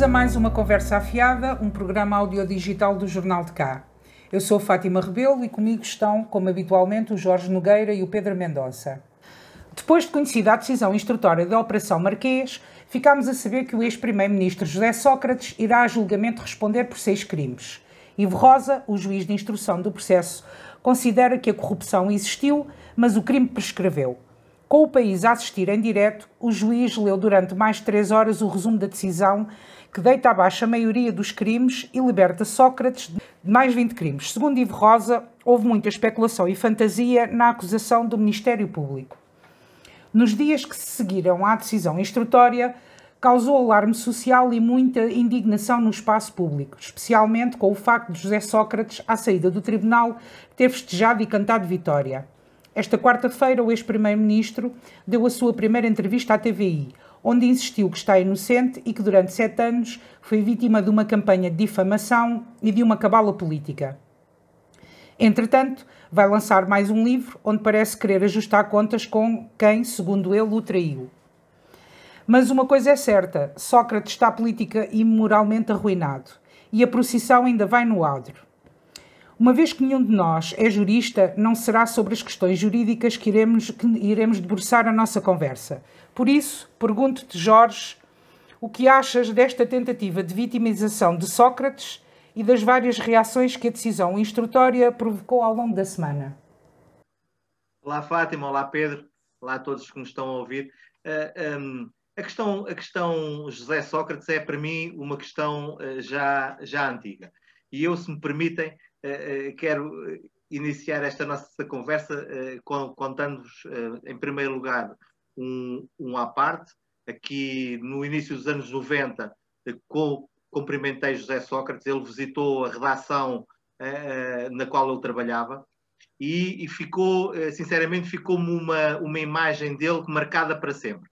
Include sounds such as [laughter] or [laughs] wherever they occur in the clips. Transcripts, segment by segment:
Bem-vindos a mais uma Conversa Afiada, um programa audiodigital do Jornal de Cá. Eu sou Fátima Rebelo e comigo estão, como habitualmente, o Jorge Nogueira e o Pedro Mendonça. Depois de conhecida a decisão instrutória da Operação Marquês, ficámos a saber que o ex-primeiro-ministro José Sócrates irá a julgamento responder por seis crimes. Ivo Rosa, o juiz de instrução do processo, considera que a corrupção existiu, mas o crime prescreveu. Com o país a assistir em direto, o juiz leu durante mais de três horas o resumo da decisão que deita abaixo a maioria dos crimes e liberta Sócrates de mais 20 crimes. Segundo Ivo Rosa, houve muita especulação e fantasia na acusação do Ministério Público. Nos dias que se seguiram à decisão instrutória, causou alarme social e muita indignação no espaço público, especialmente com o facto de José Sócrates, à saída do tribunal, ter festejado e cantado vitória. Esta quarta-feira, o ex-primeiro-ministro deu a sua primeira entrevista à TVI, onde insistiu que está inocente e que durante sete anos foi vítima de uma campanha de difamação e de uma cabala política. Entretanto, vai lançar mais um livro onde parece querer ajustar contas com quem, segundo ele, o traiu. Mas uma coisa é certa: Sócrates está politica e moralmente arruinado, e a procissão ainda vai no adro. Uma vez que nenhum de nós é jurista, não será sobre as questões jurídicas que iremos, que iremos debruçar a nossa conversa. Por isso, pergunto-te, Jorge, o que achas desta tentativa de vitimização de Sócrates e das várias reações que a decisão instrutória provocou ao longo da semana? Olá, Fátima. Olá, Pedro. Olá a todos que nos estão a ouvir. Uh, eh, um, a, questão, a questão José Sócrates é, para mim, uma questão uh, já, já antiga. E eu, se me permitem, uh, quero iniciar esta nossa conversa contando-vos, em primeiro lugar, um, um à parte. Aqui no início dos anos 90, com, cumprimentei José Sócrates, ele visitou a redação uh, na qual ele trabalhava e, e ficou, uh, sinceramente, ficou-me uma, uma imagem dele marcada para sempre,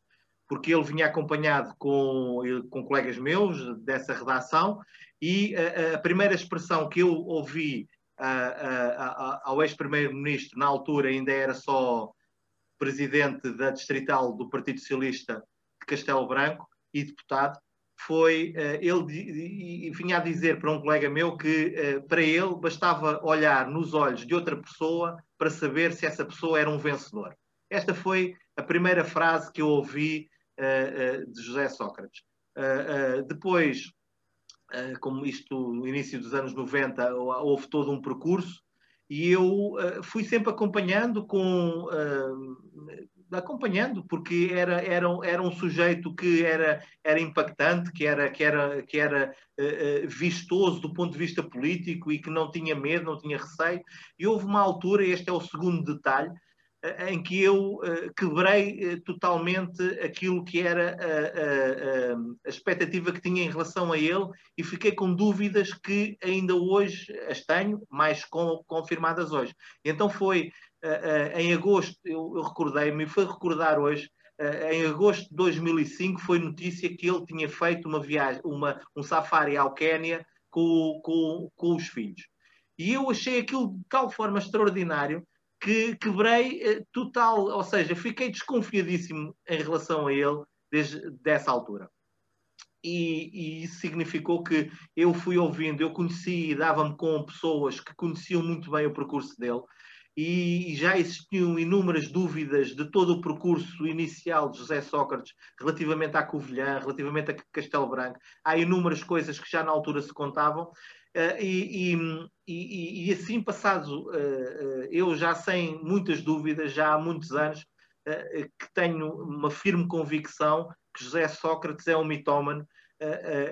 porque ele vinha acompanhado com, com colegas meus dessa redação e a primeira expressão que eu ouvi ao ex-primeiro-ministro, na altura ainda era só presidente da distrital do Partido Socialista de Castelo Branco e deputado, foi uh, ele vinha a dizer para um colega meu que uh, para ele bastava olhar nos olhos de outra pessoa para saber se essa pessoa era um vencedor. Esta foi a primeira frase que eu ouvi uh, de José Sócrates. depois, como isto no início dos anos 90 houve todo um percurso e eu fui sempre acompanhando com acompanhando, porque era, era, era um sujeito que era, era impactante, que era, que era, que era uh, vistoso do ponto de vista político e que não tinha medo, não tinha receio. E houve uma altura, este é o segundo detalhe, uh, em que eu uh, quebrei totalmente aquilo que era a, a, a, expectativa que tinha em relação a ele e fiquei com dúvidas que ainda hoje as tenho, mais com, confirmadas hoje. Então foi em agosto, eu, eu recordei-me, foi recordar hoje, em agosto de 2005 foi notícia que ele tinha feito uma viagem, uma, um safari ao Quénia com, com, com os filhos. E eu achei aquilo de tal forma extraordinário que quebrei uh, total, ou seja, fiquei desconfiadíssimo em relação a ele desde dessa altura. E, e, isso significou que eu fui ouvindo, eu conheci e dava-me com pessoas que conheciam muito bem o percurso dele, e já existiam inúmeras dúvidas de todo o percurso inicial de José Sócrates relativamente à Covilhã, relativamente a Castelo Branco. Há inúmeras coisas que já na altura se contavam. Uh, e, e, e, assim, passado, uh, uh, eu já sem muitas dúvidas, já há muitos anos, que tenho uma firme convicção que José Sócrates é um mitómano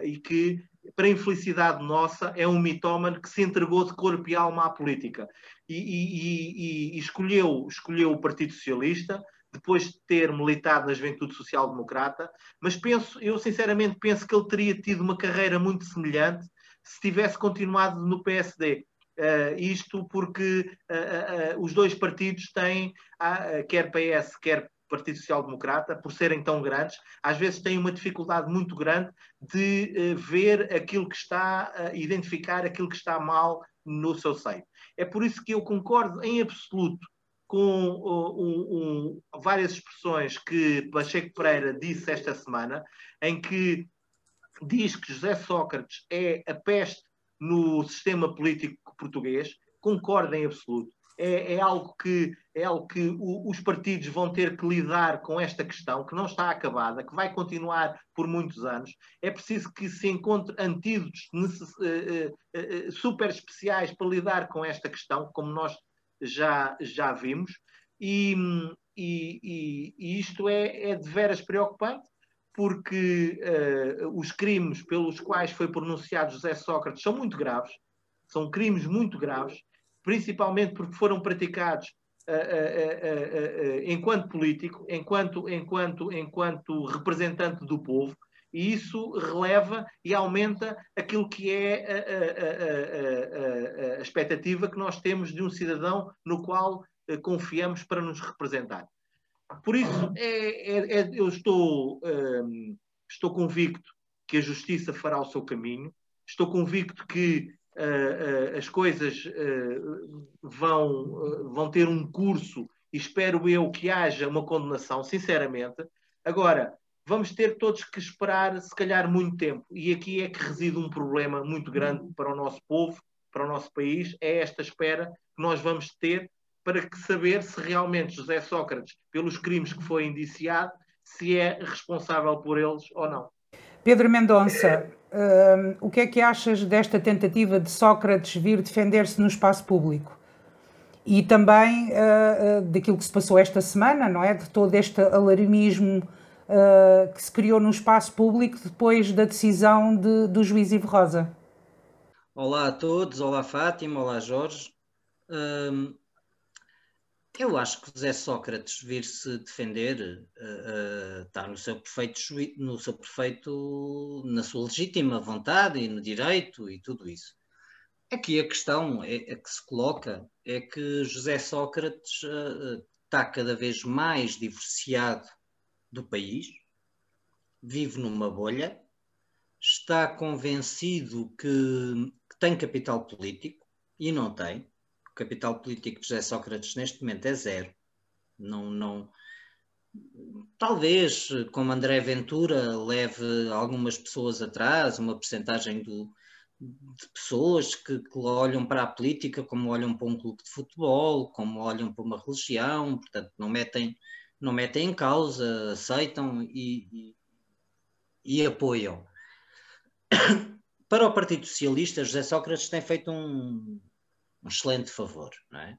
e que para infelicidade nossa, é um mitómano que se entregou de corpo e alma à política. E, e escolheu, escolheu o Partido Socialista depois de ter militado na Juventude Social Democrata, mas penso, eu sinceramente penso que ele teria tido uma carreira muito semelhante se tivesse continuado no PSD. Uh, eh, isto porque uh, uh, os dois partidos têm, quer PS, quer Partido Social Democrata, por serem tão grandes, às vezes têm uma dificuldade muito grande de ver aquilo que está, identificar aquilo que está mal no seu seio. É por isso que eu concordo em absoluto com um, um, várias expressões que Pacheco Pereira disse esta semana, em que diz que José Sócrates é a peste no sistema político português, concordo em absoluto. É, é, algo que, é algo que o, os partidos vão ter que lidar com esta questão, que não está acabada, que vai continuar por muitos anos. É preciso que se encontre antídotos uh, uh, uh, super especiais para lidar com esta questão, como nós já, já vimos. E, e, e, e isto é, é de veras preocupante, porque uh, os crimes pelos quais foi pronunciado José Sócrates são muito graves, são crimes muito graves, principalmente porque foram praticados uh, uh, enquanto político, enquanto, enquanto, enquanto representante do povo, e isso releva e aumenta aquilo que é a, a, a, a expectativa que nós temos de um cidadão no qual confiamos para nos representar. Por isso, é, é, é, eu estou, um, estou convicto que a justiça fará o seu caminho, estou convicto que uh, uh, as coisas uh, vão, vão ter um curso e espero eu que haja uma condenação, sinceramente. Agora, vamos ter todos que esperar, se calhar, muito tempo. E aqui é que reside um problema muito grande para o nosso povo, para o nosso país, é esta espera que nós vamos ter para saber se realmente José Sócrates, pelos crimes que foi indiciado, se é responsável por eles ou não. Pedro Mendonça, uh, o que é que achas desta tentativa de Sócrates vir defender-se no espaço público? E também uh, uh, daquilo que se passou esta semana, não é? De todo este alarmismo que se criou no espaço público depois da decisão de, do juiz Ivo Rosa. Olá a todos, olá Fátima, olá Jorge. Eu acho que José Sócrates vir-se defender uh, uh, está no seu perfeito no seu perfeito na sua legítima vontade e no direito e tudo isso. Aqui a questão é, é que se coloca é que José Sócrates uh, está cada vez mais divorciado do país, vive numa bolha, está convencido que, que tem capital político e não tem capital político de José Sócrates neste momento é zero. Não, não, talvez, como André Ventura, leve algumas pessoas atrás, uma percentagem de pessoas que, que, olham para a política como olham para um clube de futebol, como olham para uma religião, portanto, não metem, não metem em causa, aceitam e, e, e apoiam. [coughs] Para o Partido Socialista, José Sócrates tem feito um, um excelente favor, não é?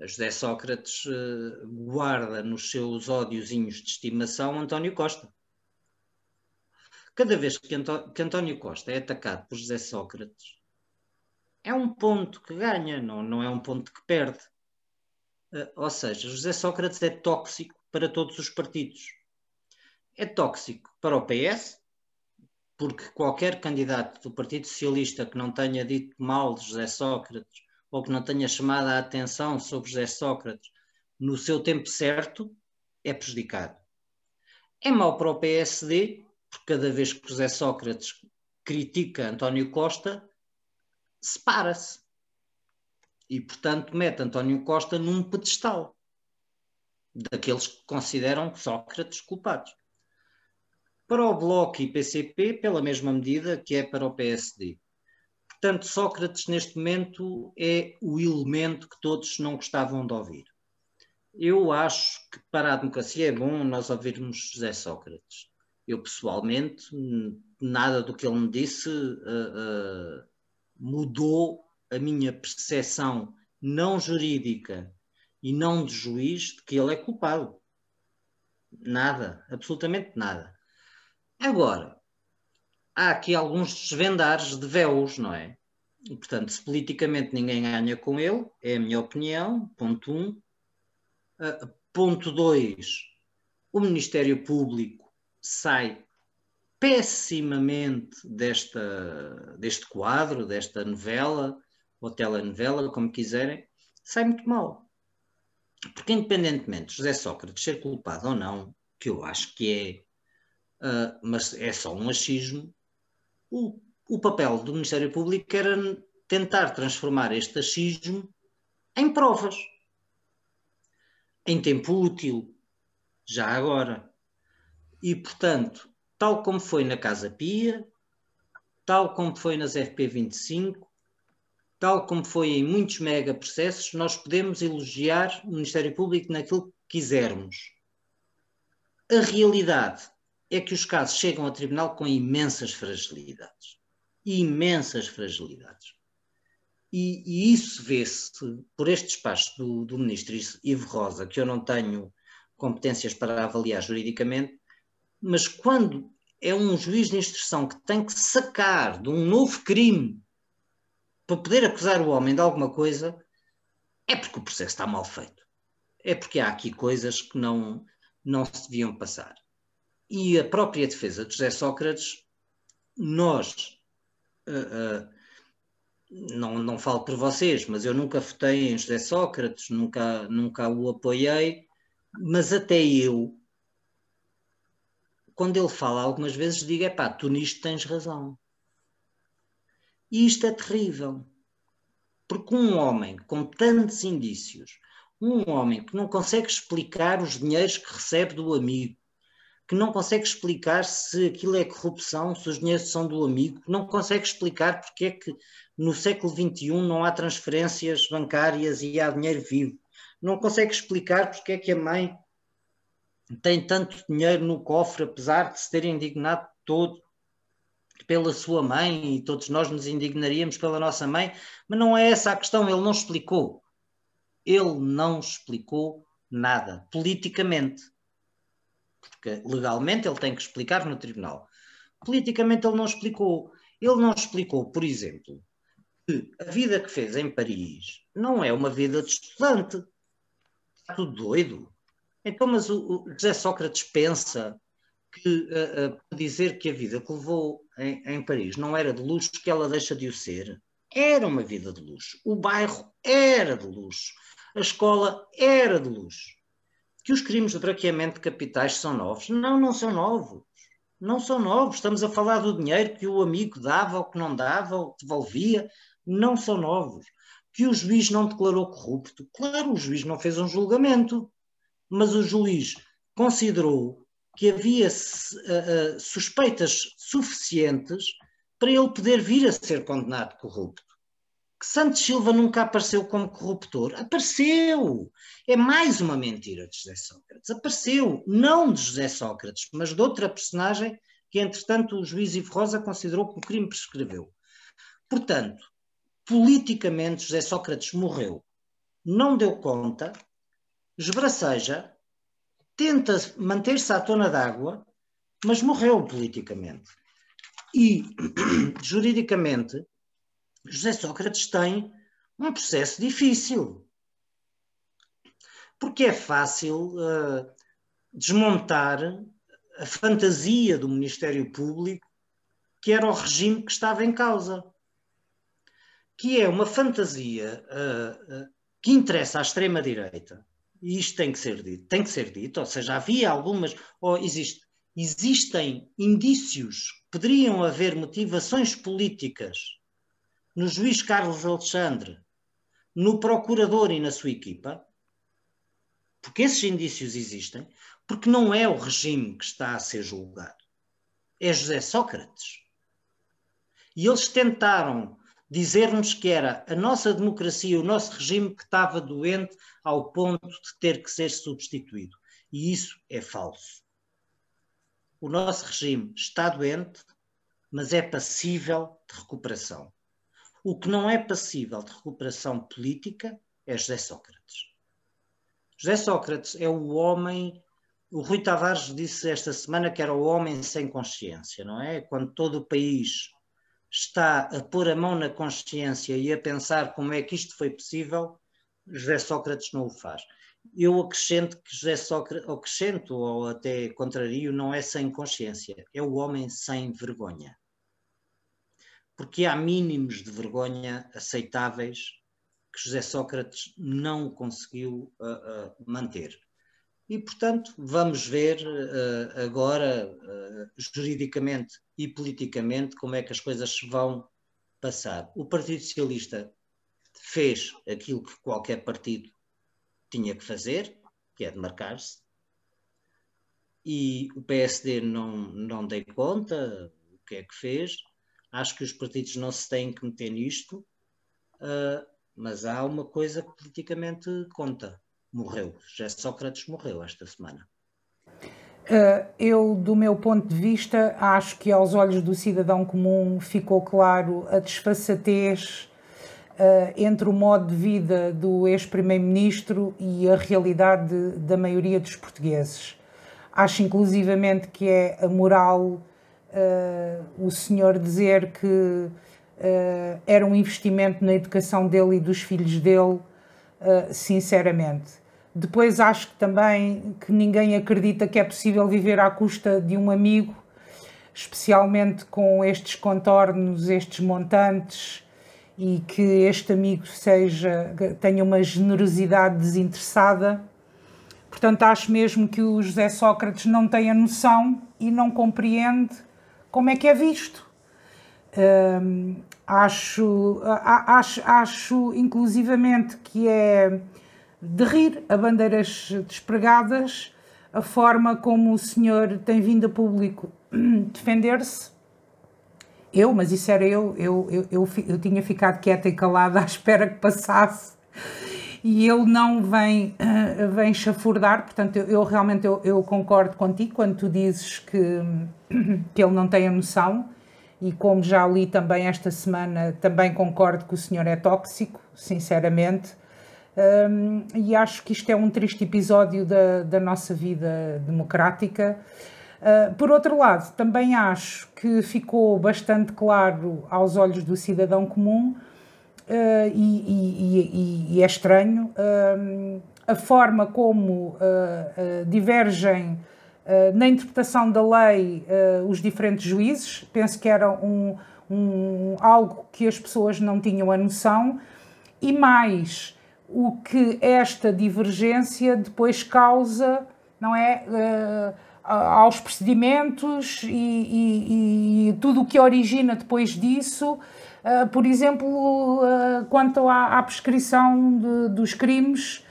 José Sócrates uh, guarda nos seus ódiozinhos de estimação António Costa. Cada vez que, que António Costa é atacado por José Sócrates, é um ponto que ganha, não, não é um ponto que perde. Uh, ou seja, José Sócrates é tóxico para todos os partidos. É tóxico para o PS, porque qualquer candidato do Partido Socialista que não tenha dito mal de José Sócrates ou que não tenha chamado a atenção sobre José Sócrates no seu tempo certo, é prejudicado. É mau para o PSD, porque cada vez que José Sócrates critica António Costa, separa-se. E, portanto, mete António Costa num pedestal daqueles que consideram Sócrates culpados. Para o Bloco e PCP, pela mesma medida que é para o PSD. Portanto, Sócrates, neste momento, é o elemento que todos não gostavam de ouvir. Eu acho que para a democracia é bom nós ouvirmos José Sócrates. Eu, pessoalmente, nada do que ele me disse uh, uh, mudou a minha percepção não jurídica e não de juiz de que ele é culpado. Nada, absolutamente nada. Agora, há aqui alguns desvendares de véus, não é? E, portanto, se politicamente ninguém ganha com ele, é a minha opinião, ponto um. Uh, ponto dois, o Ministério Público sai pessimamente desta, deste quadro, desta novela, ou telenovela, como quiserem, sai muito mal. Porque independentemente de José Sócrates ser culpado ou não, que eu acho que é, uh, mas é só um achismo, o, o papel do Ministério Público era tentar transformar este achismo em provas, em tempo útil, já agora. E, portanto, tal como foi na Casa Pia, tal como foi nas FP25, tal como foi em muitos mega processos, nós podemos elogiar o Ministério Público naquilo que quisermos. A realidade é que os casos chegam ao tribunal com imensas fragilidades. Imensas fragilidades. E, e isso vê-se por este despacho do, do ministro Ivo Rosa, que eu não tenho competências para avaliar juridicamente, mas quando é um juiz de instrução que tem que sacar de um novo crime para poder acusar o homem de alguma coisa, é porque o processo está mal feito. É porque há aqui coisas que não, não se deviam passar. E a própria defesa de José Sócrates, nós, uh, uh, não, não falo por vocês, mas eu nunca votei em José Sócrates, nunca, nunca o apoiei, mas até eu, quando ele fala algumas vezes, digo: é pá, tu nisto tens razão. E isto é terrível. Porque um homem com tantos indícios, um homem que não consegue explicar os dinheiros que recebe do amigo, que não consegue explicar se aquilo é corrupção, se os dinheiros são do amigo, não consegue explicar porque é que no século XXI não há transferências bancárias e há dinheiro vivo, não consegue explicar porque é que a mãe tem tanto dinheiro no cofre, apesar de se ter indignado todo pela sua mãe, e todos nós nos indignaríamos pela nossa mãe, mas não é essa a questão, ele não explicou. Ele não explicou nada, politicamente. Porque legalmente ele tem que explicar no tribunal. Politicamente ele não explicou. Ele não explicou, por exemplo, que a vida que fez em Paris não é uma vida de estudante. Está tudo doido. Então, mas o, o José Sócrates pensa que uh, uh, dizer que a vida que levou em, em, Paris não era de luxo, que ela deixa de o ser. Era uma vida de luxo. O bairro era de luxo. A escola era de luxo. Que os crimes de branqueamento de capitais são novos? Não, não são novos. Não são novos. Estamos a falar do dinheiro que o amigo dava ou que não dava ou que devolvia. Não são novos. Que o juiz não declarou corrupto. Claro, o juiz não fez um julgamento. Mas o juiz considerou que havia uh, suspeitas suficientes para ele poder vir a ser condenado corrupto. Que Santos Silva nunca apareceu como corruptor. Apareceu! É mais uma mentira de José Sócrates. Apareceu, não de José Sócrates, mas de outra personagem que, entretanto, o juiz Ivo Rosa considerou que o crime prescreveu. Portanto, politicamente, José Sócrates morreu. Não deu conta, esbraceja, tenta manter-se à tona d'água, mas morreu politicamente. E, [clears throat] juridicamente, José Sócrates tem um processo difícil. Porque é fácil uh, desmontar a fantasia do Ministério Público, que era o regime que estava em causa. Que é uma fantasia uh, uh, que interessa à extrema-direita, e isto tem que ser dito, tem que ser dito, ou seja, havia algumas, ou existe, existem indícios, poderiam haver motivações políticas no juiz Carlos Alexandre, no procurador e na sua equipa, porque esses indícios existem, porque não é o regime que está a ser julgado, é José Sócrates. E eles tentaram dizer-nos que era a nossa democracia, o nosso regime que estava doente ao ponto de ter que ser substituído. E isso é falso. O nosso regime está doente, mas é passível de recuperação. O que não é passível de recuperação política é José Sócrates. José Sócrates é o homem. O Rui Tavares disse esta semana que era o homem sem consciência, não é? Quando todo o país está a pôr a mão na consciência e a pensar como é que isto foi possível, José Sócrates não o faz. Eu acrescento que José Sócrates, acrescento ou até contrario, não é sem consciência, é o homem sem vergonha. Porque há mínimos de vergonha aceitáveis que José Sócrates não conseguiu uh, uh, manter. E, portanto, vamos ver uh, agora, juridicamente e politicamente, como é que as coisas se vão passar. O Partido Socialista fez aquilo que qualquer partido tinha que fazer, que é demarcar-se, e o PSD não, não dei conta o que é que fez. Acho que os partidos não se têm que meter nisto, uh, mas há uma coisa que politicamente conta. Morreu. Já Sócrates morreu esta semana. Uh, eu, do meu ponto de vista, acho que aos olhos do cidadão comum ficou claro a desfaçatez uh, entre o modo de vida do ex-primeiro-ministro e a realidade da maioria dos portugueses. Acho inclusivamente que é a moral uh, o senhor dizer que era um investimento na educação dele e dos filhos dele, sinceramente depois acho que também que ninguém acredita que é possível viver à custa de um amigo, especialmente com estes contornos, estes montantes, e que este amigo seja tenha uma generosidade desinteressada. Portanto, acho mesmo que o José Sócrates não tem a noção e não compreende como é que é visto. Hum, acho, acho, acho, inclusivamente, que é de rir a bandeiras despregadas, a forma como o senhor tem vindo a público [clears throat] defender-se. Eu, mas isso era eu, eu, eu, eu, eu tinha ficado quieta e calada [laughs] à espera que passasse e ele não vem, uh, vem chafurdar, portanto, eu, eu realmente eu, eu, concordo contigo quando tu dizes que, [clears throat] que ele não tem a noção, e como já li também esta semana, também concordo que o senhor é tóxico, sinceramente, um, e acho que isto é um triste episódio da, da nossa vida democrática. Uh, por outro lado, também acho que ficou bastante claro aos olhos do cidadão comum, uh, e, e, e, é estranho, uh, a forma como divergem na interpretação da lei os diferentes juízes. Penso que era um, um, algo que as pessoas não tinham a noção, e mais o que esta divergência depois causa, não é? Uh, aos procedimentos e, e, tudo o que origina depois disso, uh, por exemplo, uh, quanto à, à prescrição de, dos crimes,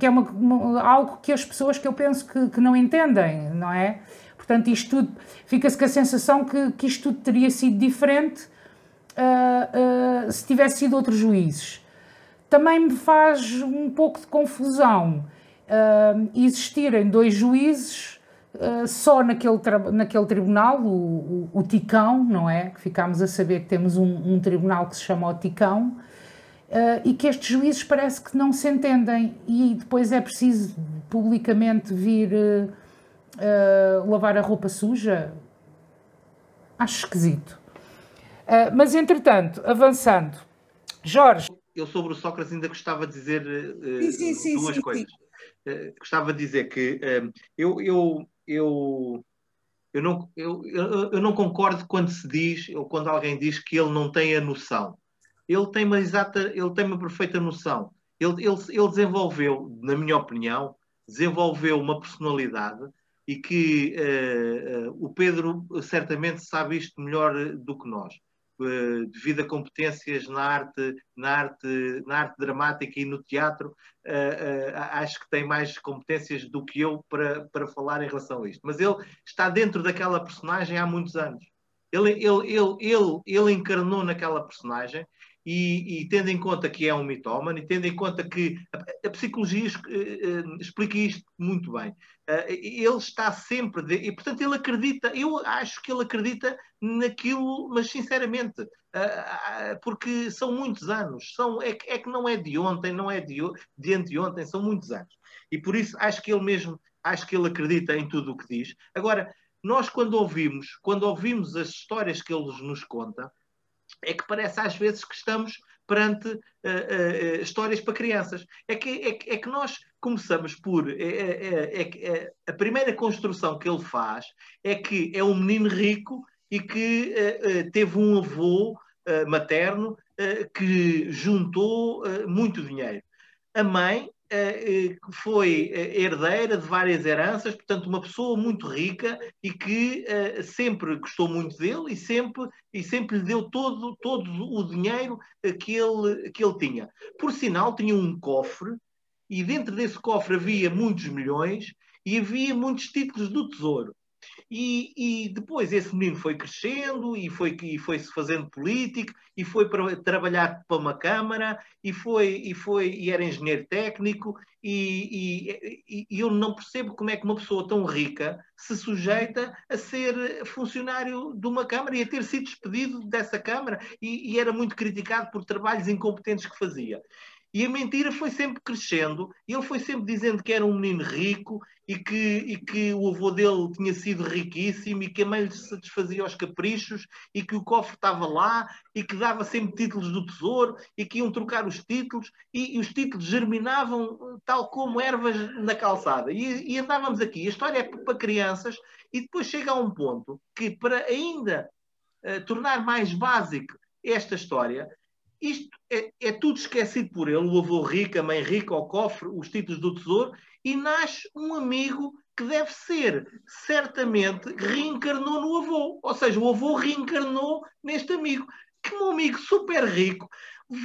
que é uma, uma, algo que as pessoas que eu penso que, que não entendem, não é? Portanto, isto tudo, fica-se com a sensação que, que isto tudo teria sido diferente se tivesse sido outros juízes também me faz um pouco de confusão uh, existirem dois juízes uh, só naquele, naquele tribunal, o, o, o, Ticão, não é? Que ficámos a saber que temos um, um tribunal que se chama o Ticão. Uh, e que estes juízes parece que não se entendem e depois é preciso publicamente vir lavar a roupa suja. Acho esquisito. mas entretanto, avançando, Jorge, eu sobre o Sócrates ainda gostava de dizer uh, sim, sim, duas sim, coisas. Uh, gostava de dizer que uh, eu, eu, eu, eu, não, eu, eu, não concordo quando se diz, ou quando alguém diz que ele não tem a noção. Ele tem uma exata, ele tem uma perfeita noção. Ele, ele, ele desenvolveu, na minha opinião, desenvolveu uma personalidade e que o Pedro certamente sabe isto melhor do que nós uh, devido a competências na arte, na arte, na arte dramática e no teatro, uh, acho que tem mais competências do que eu para, para falar em relação a isto. Mas ele está dentro daquela personagem há muitos anos. Ele, ele, ele, ele, ele encarnou naquela personagem e, e, tendo em conta que é um mitómano e tendo em conta que a, a psicologia uh, explica isto muito bem, uh, ele está sempre, de, e portanto ele acredita, eu acho que ele acredita naquilo, mas sinceramente, uh, porque são muitos anos, são, é, é, que não é de ontem, não é de, de anteontem, são muitos anos. E por isso acho que ele mesmo, acho que ele acredita em tudo o que diz. Agora, nós quando ouvimos, quando ouvimos as histórias que ele nos conta, é que parece às vezes que estamos perante uh, uh, histórias para crianças. É que, é, é que nós começamos por. É, é, é, é, a primeira construção que ele faz é que é um menino rico e que uh, teve um avô materno que juntou muito dinheiro. A mãe eh, eh, foi eh, herdeira de várias heranças, portanto, uma pessoa muito rica e que sempre gostou muito dele e sempre, e sempre lhe deu todo, todo o dinheiro que ele, que ele tinha. Por sinal, tinha um cofre e dentro desse cofre havia muitos milhões e havia muitos títulos do Tesouro. E, e, depois esse menino foi crescendo e foi e foi se fazendo político e foi para trabalhar para uma câmara e foi e foi e era engenheiro técnico e, e, e, eu não percebo como é que uma pessoa tão rica se sujeita a ser funcionário de uma câmara e a ter sido despedido dessa câmara e, e era muito criticado por trabalhos incompetentes que fazia. E a mentira foi sempre crescendo, e ele foi sempre dizendo que era um menino rico e que, e que o avô dele tinha sido riquíssimo e que a mãe lhe satisfazia os caprichos e que o cofre estava lá e que dava sempre títulos do tesouro e que iam trocar os títulos e, e os títulos germinavam tal como ervas na calçada. E, e andávamos aqui. A história é para crianças e depois chega a um ponto que, para ainda uh, tornar mais básico esta história, isto é, é, tudo esquecido por ele, o avô rico, a mãe rica, o cofre, os títulos do tesouro, e nasce um amigo que deve ser, certamente, reencarnou no avô. Ou seja, o avô reencarnou neste amigo. Que um amigo super rico,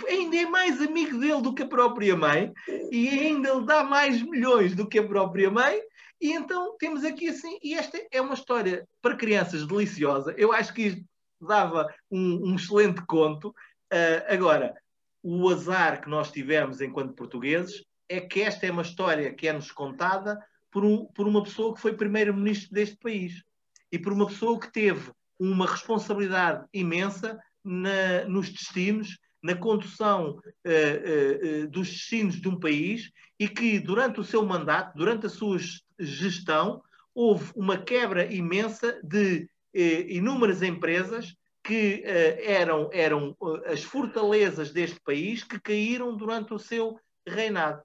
ainda é mais amigo dele do que a própria mãe, e ainda lhe dá mais milhões do que a própria mãe, e então temos aqui assim, e esta é uma história para crianças deliciosa. Eu acho que isto dava um, um excelente conto Uh, agora, o azar que nós tivemos enquanto portugueses é que esta é uma história que é-nos contada por, um, por uma pessoa que foi primeiro-ministro deste país e por uma pessoa que teve uma responsabilidade imensa na, nos destinos, na condução uh, uh, uh, dos destinos de um país e que durante o seu mandato, durante a sua gestão, houve uma quebra imensa de inúmeras empresas que uh, eram, eram uh, as fortalezas deste país que caíram durante o seu reinado.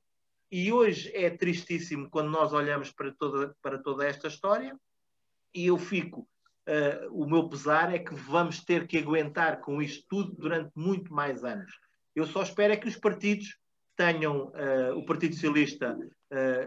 E hoje é tristíssimo quando nós olhamos para toda, para toda esta história, e eu fico. Uh, o meu pesar é que vamos ter que aguentar com isto tudo durante muito mais anos. Eu só espero é que os partidos tenham. o Partido Socialista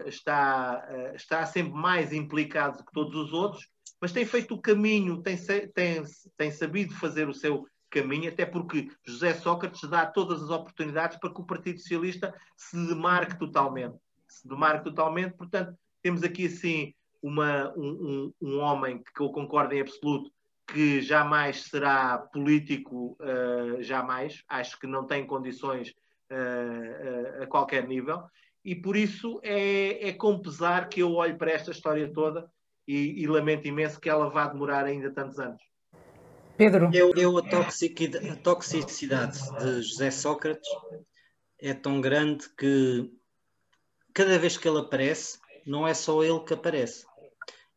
está, está sempre mais implicado que todos os outros, mas tem feito o caminho, tem, tem, tem sabido fazer o seu caminho, até porque José Sócrates dá todas as oportunidades para que o Partido Socialista se demarque totalmente. Se demarque totalmente, portanto, temos aqui assim uma, um, um, um homem que eu concordo em absoluto que jamais será político, uh, jamais, acho que não tem condições uh, uh, a qualquer nível, e por isso é, é com pesar que eu olho para esta história toda e, e lamento imenso que ela vá demorar ainda tantos anos. Pedro. Eu, eu a, toxicidade, a toxicidade de José Sócrates é tão grande que cada vez que ele aparece, não é só ele que aparece.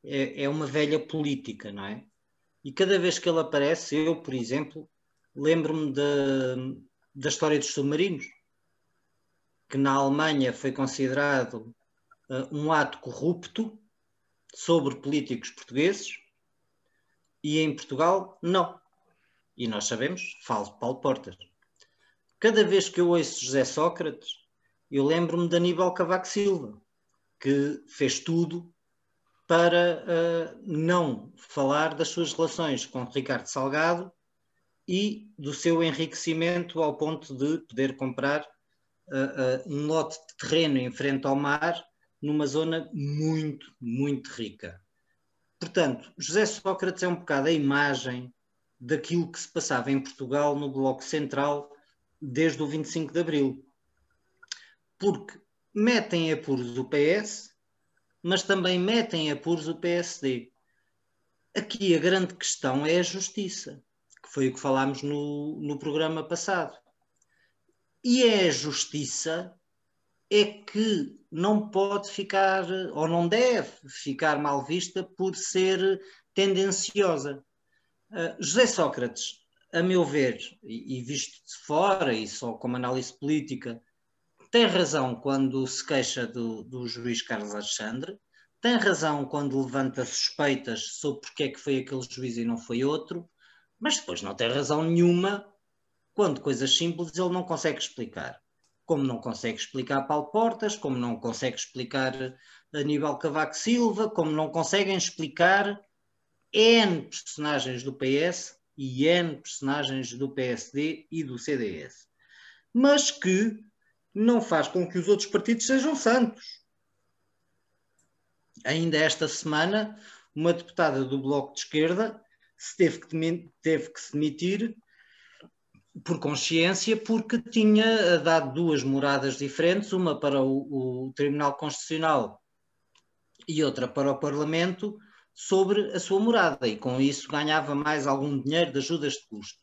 É, é uma velha política, não é? E cada vez que ele aparece, eu, por exemplo, lembro-me da, da história dos submarinos, que na Alemanha foi considerado uh, um ato corrupto sobre políticos portugueses e em Portugal não. E nós sabemos, falo Paulo Portas. Cada vez que eu ouço José Sócrates, eu lembro-me de Aníbal Cavaco Silva, que fez tudo para uh, não falar das suas relações com Ricardo Salgado e do seu enriquecimento ao ponto de poder comprar uh, uh, um lote de terreno em frente ao mar numa zona muito, muito rica. Portanto, José Sócrates é um bocado a imagem daquilo que se passava em Portugal no Bloco Central desde o 25 de Abril. Porque metem a puros o PS, mas também metem a puros o PSD. Aqui a grande questão é a justiça, que foi o que falámos no, no programa passado. E é a justiça é que não pode ficar, ou não deve ficar mal vista por ser tendenciosa. Uh, José Sócrates, a meu ver, e, e visto de fora e só como análise política, tem razão quando se queixa do, do juiz Carlos Alexandre, tem razão quando levanta suspeitas sobre porque é que foi aquele juiz e não foi outro, mas depois não tem razão nenhuma quando coisas simples ele não consegue explicar como não consegue explicar Paulo Portas, como não consegue explicar Aníbal Cavaco Silva, como não conseguem explicar N personagens do PS e N personagens do PSD e do CDS. Mas que não faz com que os outros partidos sejam santos. Ainda esta semana, uma deputada do Bloco de Esquerda teve, que, teve que se demitir por consciência, porque tinha dado duas moradas diferentes, uma para o, o Tribunal Constitucional e outra para o Parlamento, sobre a sua morada, e com isso ganhava mais algum dinheiro de ajudas de custo.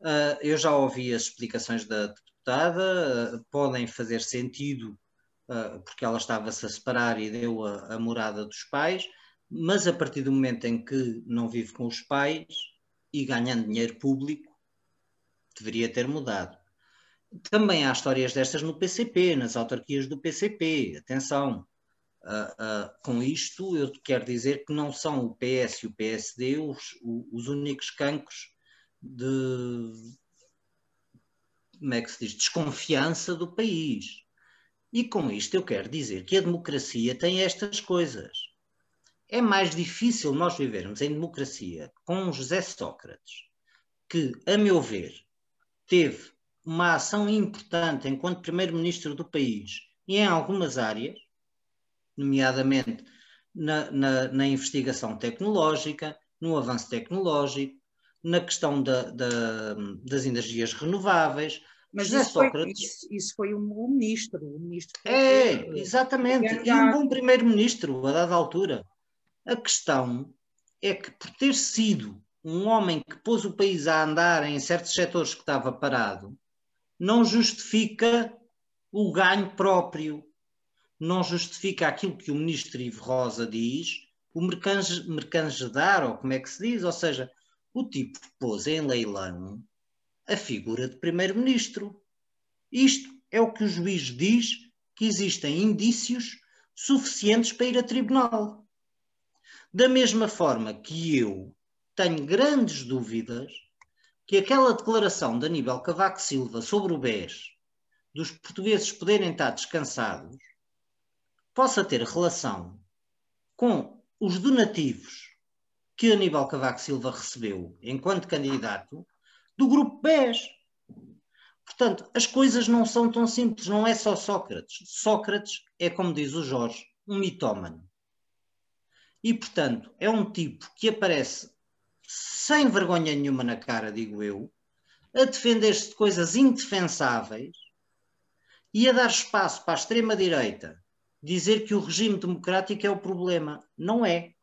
Uh, eu já ouvi as explicações da deputada, uh, podem fazer sentido, uh, porque ela estava-se a separar e deu a, a morada dos pais, mas a partir do momento em que não vive com os pais e ganhando dinheiro público, deveria ter mudado. Também há histórias destas no PCP, nas autarquias do PCP. Atenção, uh, uh, com isto eu quero dizer que não são o PS e o PSD os, os únicos cancros de como é que se diz, desconfiança do país. E com isto eu quero dizer que a democracia tem estas coisas. É mais difícil nós vivermos em democracia com José Sócrates, que, a meu ver, teve uma ação importante enquanto primeiro-ministro do país e em algumas áreas, nomeadamente na, na, na, investigação tecnológica, no avanço tecnológico, na questão da, da, das energias renováveis. Mas José isso, Sócrates, foi, isso, isso foi um, ministro. O ministro é, exatamente. E um bom primeiro-ministro, a dada altura. A questão é que, por ter sido um homem que pôs o país a andar em certos setores que estava parado, não justifica o ganho próprio, não justifica aquilo que o ministro Ivo Rosa diz, o mercanjedar, ou como é que se diz, ou seja, o tipo pôs em leilão a figura de primeiro-ministro. Isto é o que o juiz diz que existem indícios suficientes para ir a tribunal. Da mesma forma que eu tenho grandes dúvidas que aquela declaração de Aníbal Cavaco Silva sobre o BES, dos portugueses poderem estar descansados, possa ter relação com os donativos que Aníbal Cavaco Silva recebeu enquanto candidato do grupo BES. Portanto, as coisas não são tão simples, não é só Sócrates. Sócrates é, como diz o Jorge, um mitómano. E, portanto, é um tipo que aparece sem vergonha nenhuma na cara, digo eu, a defender-se de coisas indefensáveis e a dar espaço para a extrema-direita dizer que o regime democrático é o problema. Não é.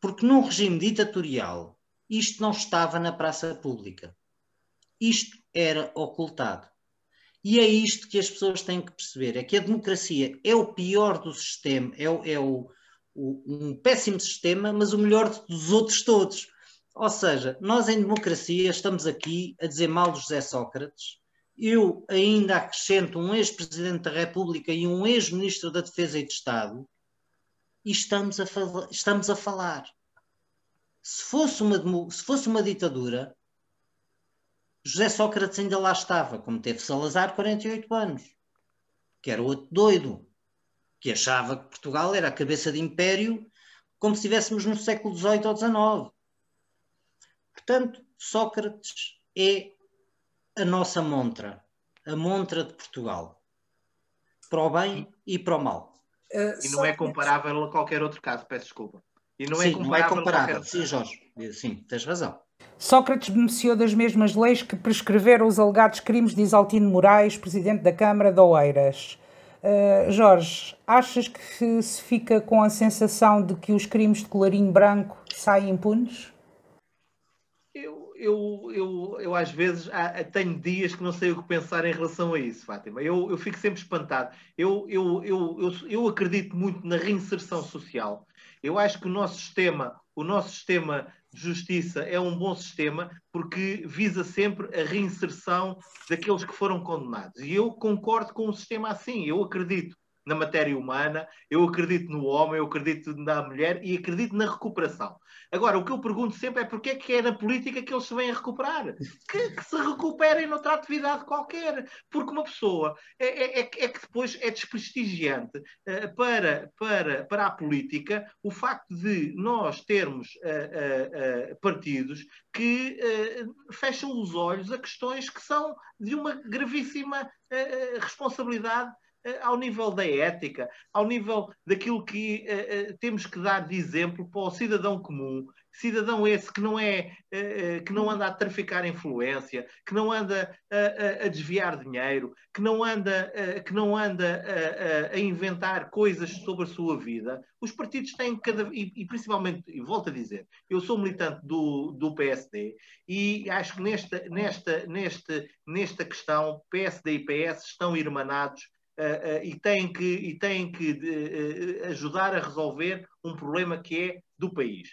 Porque num regime ditatorial isto não estava na praça pública. Isto era ocultado. E é isto que as pessoas têm que perceber: é que a democracia é o pior do sistema, é, o, é o, o, um péssimo sistema, mas o melhor dos outros todos. Ou seja, nós em democracia estamos aqui a dizer mal de José Sócrates. Eu ainda acrescento um ex-presidente da República e um ex-ministro da Defesa e de Estado e estamos a, estamos a falar. Se fosse, uma, se fosse uma ditadura, José Sócrates ainda lá estava, como teve Salazar 48 anos, que era outro doido, que achava que Portugal era a cabeça de império como se estivéssemos no século XVIII ou XIX. Portanto, Sócrates é a nossa montra, a montra de Portugal, para o bem e para o mal. Uh, e não é comparável a qualquer outro caso, peço desculpa. E não é sim, é comparável, não é comparável. Sim, Jorge, sim, tens razão. Sócrates beneficiou das mesmas leis que prescreveram os alegados crimes de Isaltino Moraes, presidente da Câmara de Oeiras. Uh, Jorge, achas que se fica com a sensação de que os crimes de colarinho branco saem impunes? Eu, eu, eu às vezes há, tenho dias que não sei o que pensar em relação a isso, Fátima. Eu, eu fico sempre espantado. Eu, eu, eu, eu, eu acredito muito na reinserção social. Eu acho que o nosso sistema, o nosso sistema de justiça é um bom sistema porque visa sempre a reinserção daqueles que foram condenados. E eu concordo com um sistema assim. Eu acredito na matéria humana, eu acredito no homem, eu acredito na mulher e acredito na recuperação. Agora, o que eu pergunto sempre é porque é que é na política que eles se vêm a recuperar? Que, que se recuperem noutra atividade qualquer. Porque uma pessoa é, é, é, é que depois é desprestigiante uh, para, para, para a política o facto de nós termos uh, uh, partidos que fecham os olhos a questões que são de uma gravíssima responsabilidade ao nível da ética, ao nível daquilo que uh, uh, temos que dar de exemplo para o cidadão comum, cidadão esse que não é uh, que não anda a traficar influência, que não anda a, a desviar dinheiro, que não anda que não anda a, a, inventar coisas sobre a sua vida. Os partidos têm cada e, e principalmente, e volto a dizer, eu sou militante do, do PSD e acho que nesta nesta nesta nesta questão PSD e PS estão irmanados uh, e têm que, e têm que uh, ajudar a resolver um problema que é do país.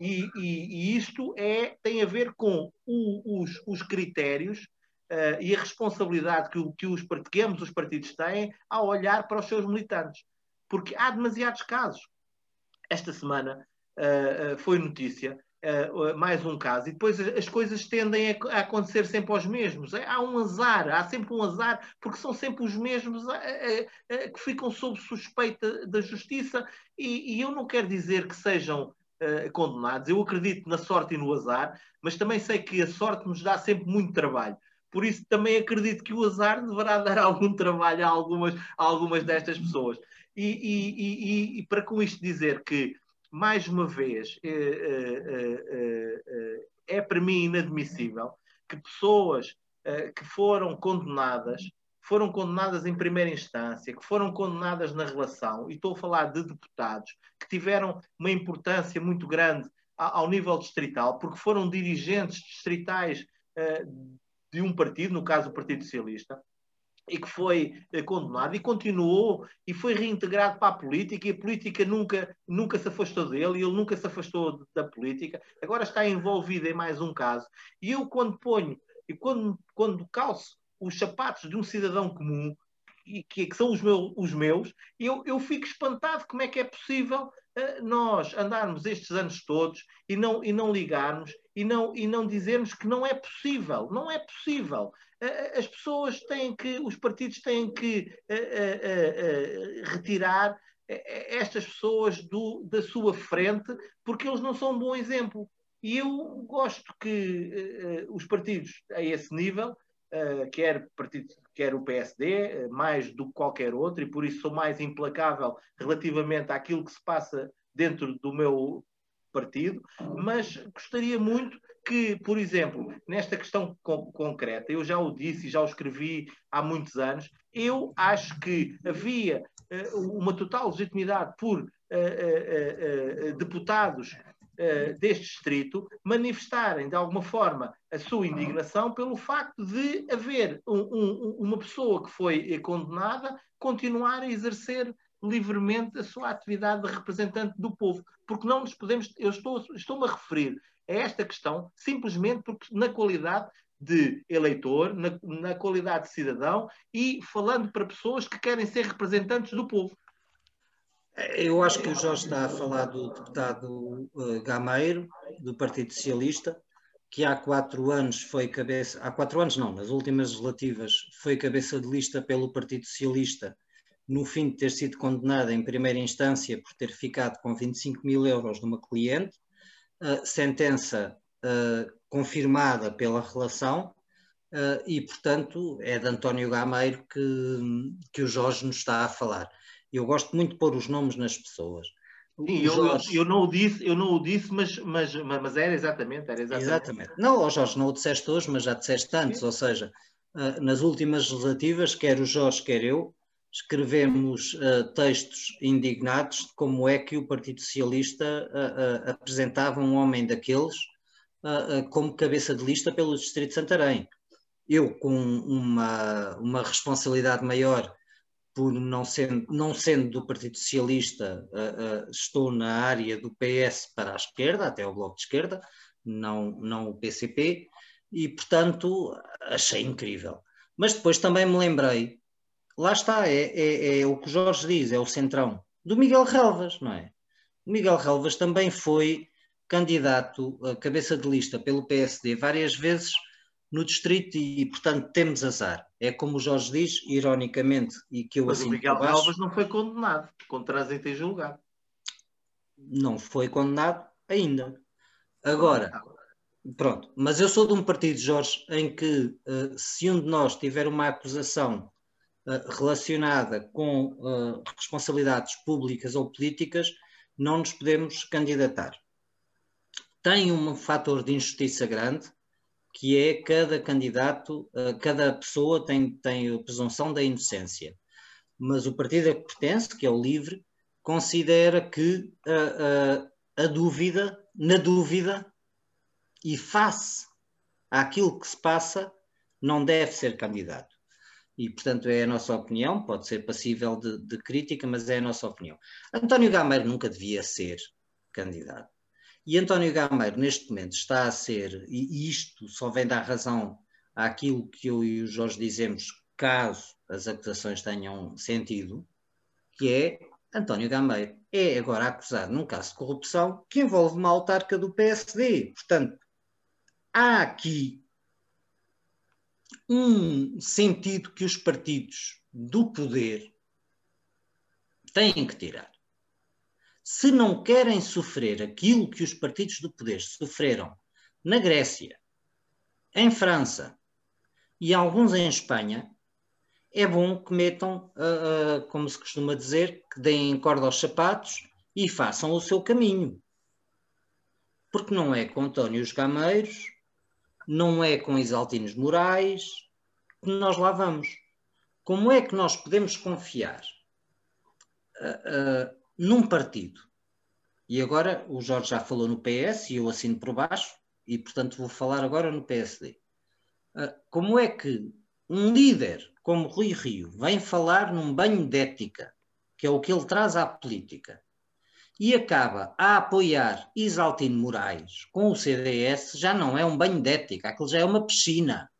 E, e, e isto é, tem a ver com o, os, os, critérios uh, e a responsabilidade que, que, os, que ambos os partidos têm ao olhar para os seus militantes. Porque há demasiados casos. Esta semana uh, uh, foi notícia Uh, mais um caso, e depois as coisas tendem a, acontecer sempre aos mesmos. Há um azar, há sempre um azar, porque são sempre os mesmos uh, que ficam sob suspeita da justiça, e, eu não quero dizer que sejam condenados, eu acredito na sorte e no azar, mas também sei que a sorte nos dá sempre muito trabalho. Por isso também acredito que o azar deverá dar [laughs] algum trabalho a algumas, a algumas destas pessoas. E, e, e para com isto dizer que mais uma vez, é, é, é, é para mim inadmissível que pessoas que foram condenadas, foram condenadas em primeira instância, que foram condenadas na relação, e estou a falar de deputados que tiveram uma importância muito grande ao nível distrital, porque foram dirigentes distritais de um partido, no caso o Partido Socialista, e que foi eh, condenado e continuou e foi reintegrado para a política e a política nunca, nunca se afastou dele e ele nunca se afastou da política. Agora está envolvido em mais um caso. E eu quando ponho e quando, quando calço os sapatos de um cidadão comum, e que, que são os, os meus, eu, eu fico espantado como é que é possível uh, nós andarmos estes anos todos e não, e não ligarmos e não, e não dizermos que não é possível. Não é possível. Uh, as pessoas têm que, os partidos têm que uh, retirar estas pessoas do, da sua frente porque eles não são um bom exemplo. E eu gosto que os partidos a esse nível uh, quer, partido, quer o PSD, uh, mais do que qualquer outro, e por isso sou mais implacável relativamente àquilo que se passa dentro do meu partido, mas gostaria muito que, por exemplo, nesta questão co concreta, eu já o disse e já o escrevi há muitos anos, eu acho que havia uh, uma total legitimidade por uh, uh, deputados deste distrito manifestarem de alguma forma a sua indignação pelo facto de haver um, um, uma pessoa que foi condenada continuar a exercer livremente a sua atividade de representante do povo, porque não nos podemos, eu estou, estou-me a referir a esta questão simplesmente porque na qualidade de eleitor, na, na, qualidade de cidadão e falando para pessoas que querem ser representantes do povo. Eu acho que o Jorge está a falar do deputado uh, Gameiro, do Partido Socialista, que há quatro anos foi cabeça, há quatro anos não, nas últimas legislativas, foi cabeça de lista pelo Partido Socialista, no fim de ter sido condenada em primeira instância por ter ficado com 25 mil euros numa cliente, uh, sentença uh, confirmada pela relação, uh, e portanto é de António Gameiro que, que o Jorge nos está a falar. Eu gosto muito de pôr os nomes nas pessoas. Sim, eu, Jorge... eu, não o disse, eu não o disse, mas, mas, mas era exatamente, era exatamente. Exatamente. Não, Jorge, não o disseste hoje, mas já disseste antes, Sim. ou seja, nas últimas legislativas, quer o Jorge, quer eu, escrevemos uh, textos indignados de como é que o Partido Socialista uh, apresentava um homem daqueles como cabeça de lista pelo Distrito de Santarém. Eu, com uma, uma responsabilidade maior por não sendo, não sendo do Partido Socialista, uh, uh, estou na área do PS para a esquerda, até o Bloco de Esquerda, não, não o PCP, e portanto achei incrível. Mas depois também me lembrei, lá está, é, é, é, o que o Jorge diz, é o centrão. Do Miguel Relvas, não é? O Miguel Relvas também foi candidato a cabeça de lista pelo PSD várias vezes no distrito e, portanto, temos azar. É como o Jorge diz, ironicamente, e que eu Mas assim. o Miguel Relvas não foi condenado, com trânsito em julgado. Não foi condenado ainda. Agora, pronto, mas eu sou de um partido, Jorge, em que uh, se um de nós tiver uma acusação relacionada com uh, responsabilidades públicas ou políticas, não nos podemos candidatar. Tem um fator de injustiça grande, que é cada candidato, cada pessoa tem, tem a presunção da inocência. Mas o partido a que pertence, que é o LIVRE, considera que a dúvida, na dúvida e face àquilo que se passa, não deve ser candidato. E, portanto, é a nossa opinião, pode ser passível de, de crítica, mas é a nossa opinião. António Gameiro nunca devia ser candidato. E António Gameiro, neste momento, está a ser, e isto só vem dar razão àquilo que eu e o Jorge dizemos, caso as acusações tenham sentido, que é António Gameiro é agora acusado num caso de corrupção que envolve uma autarca do PSD. Portanto, há aqui um sentido que os partidos do poder têm que tirar. Se não querem sofrer aquilo que os partidos do poder sofreram na Grécia, em França e alguns em Espanha, é bom que metam, uh, uh, como se costuma dizer, que deem corda aos sapatos e façam o seu caminho. Porque não é com António Gameiros, não é com Isaltinos Morais que nós lá vamos. Como é que nós podemos confiar uh, num partido? E agora o Jorge já falou no PS e eu assino por baixo, e portanto vou falar agora no PSD. como é que um líder como Rui Rio vem falar num banho de ética, que é o que ele traz à política, e acaba a apoiar Isaltino Moraes com o CDS, já não é um banho de ética, aquilo já é uma piscina.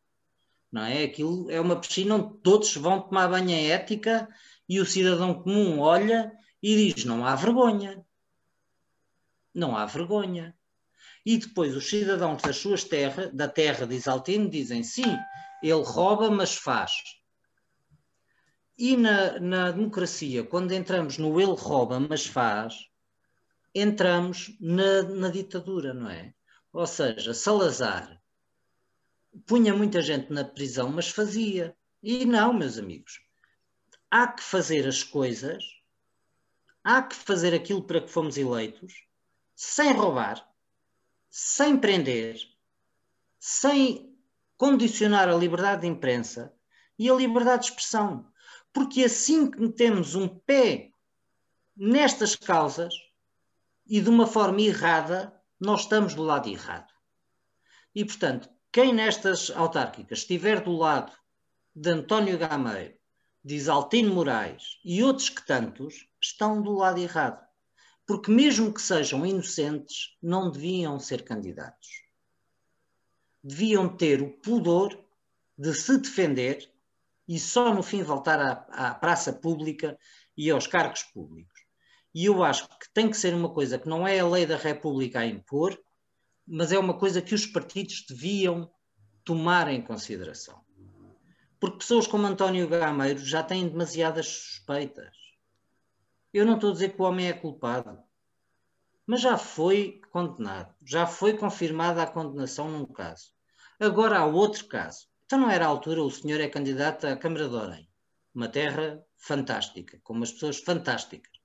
Não é? Aquilo é uma piscina onde todos vão tomar banho em ética e o cidadão comum olha e diz: não há vergonha. Não há vergonha. E depois os cidadãos das suas terras, da terra de Isaltino, dizem: sim, ele rouba, mas faz. E na, na democracia, quando entramos no ele rouba, mas faz, entramos na, na ditadura, não é? Ou seja, Salazar punha muita gente na prisão, mas fazia. E não, meus amigos. Há que fazer as coisas, há que fazer aquilo para que fomos eleitos, sem roubar, sem prender, sem condicionar a liberdade de imprensa e a liberdade de expressão porque assim que metemos um pé nestas causas e de uma forma errada, nós estamos do lado errado. E, portanto, quem nestas autárquicas estiver do lado de António Gameiro, de Isaltino Moraes e outros que tantos, estão do lado errado. Porque, mesmo que sejam inocentes, não deviam ser candidatos. Deviam ter o pudor de se defender e só no fim voltar à, à praça pública e aos cargos públicos. E eu acho que tem que ser uma coisa que não é a lei da República a impor, mas é uma coisa que os partidos deviam tomar em consideração. Porque pessoas como António Gameiro já têm demasiadas suspeitas. Eu não estou a dizer que o homem é culpado, mas já foi condenado, já foi confirmada a condenação num caso. Agora há outro caso então não era a altura, o senhor é candidato à Câmara de Orem, uma terra fantástica, com umas pessoas fantásticas.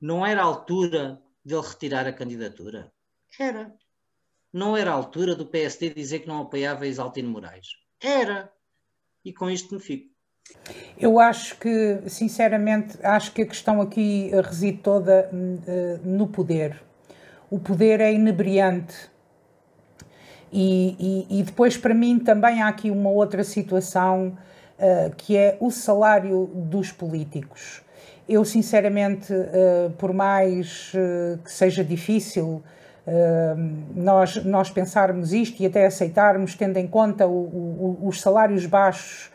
Não era a altura dele retirar a candidatura? Era. Não era a altura do PSD dizer que não apoiava Isaltino Moraes? Era. E com isto me fico. Eu acho que, sinceramente, acho que a questão aqui reside toda uh, no poder. O poder é inebriante e, e, e, depois, para mim, também há aqui uma outra situação uh, que é o salário dos políticos. Eu, sinceramente, uh, por mais uh, que seja difícil nós, nós pensarmos isto e até aceitarmos, tendo em conta o, o, os salários baixos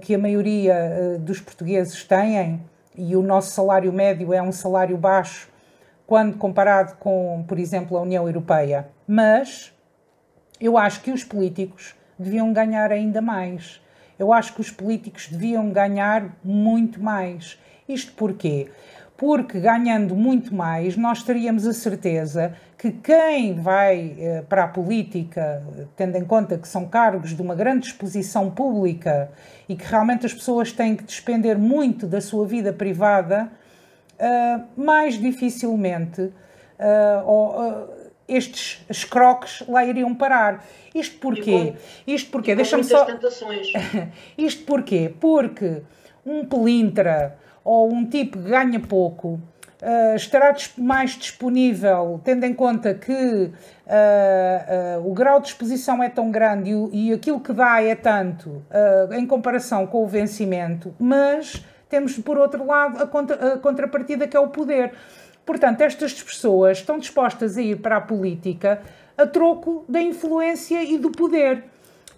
que a maioria dos portugueses têm, e o nosso salário médio é um salário baixo quando comparado com, por exemplo, a União Europeia. Mas eu acho que os políticos deviam ganhar ainda mais. Eu acho que os políticos deviam ganhar muito mais. Isto porquê? Porque ganhando muito mais, nós teríamos a certeza que quem vai eh, para a política, tendo em conta que são cargos de uma grande exposição pública e que realmente as pessoas têm que despender muito da sua vida privada, uh, mais dificilmente uh, estes escroques lá iriam parar. Isto porquê? Isto porquê? Deixa-me só. Tentações. [laughs] Isto porquê? Porque um pelintra ou um tipo que ganha pouco uh, estará mais disponível, tendo em conta que uh, o grau de exposição é tão grande e, e aquilo que dá é tanto em comparação com o vencimento, mas temos, por outro lado, a, contra, a contrapartida que é o poder. Portanto, estas pessoas estão dispostas a ir para a política a troco da influência e do poder.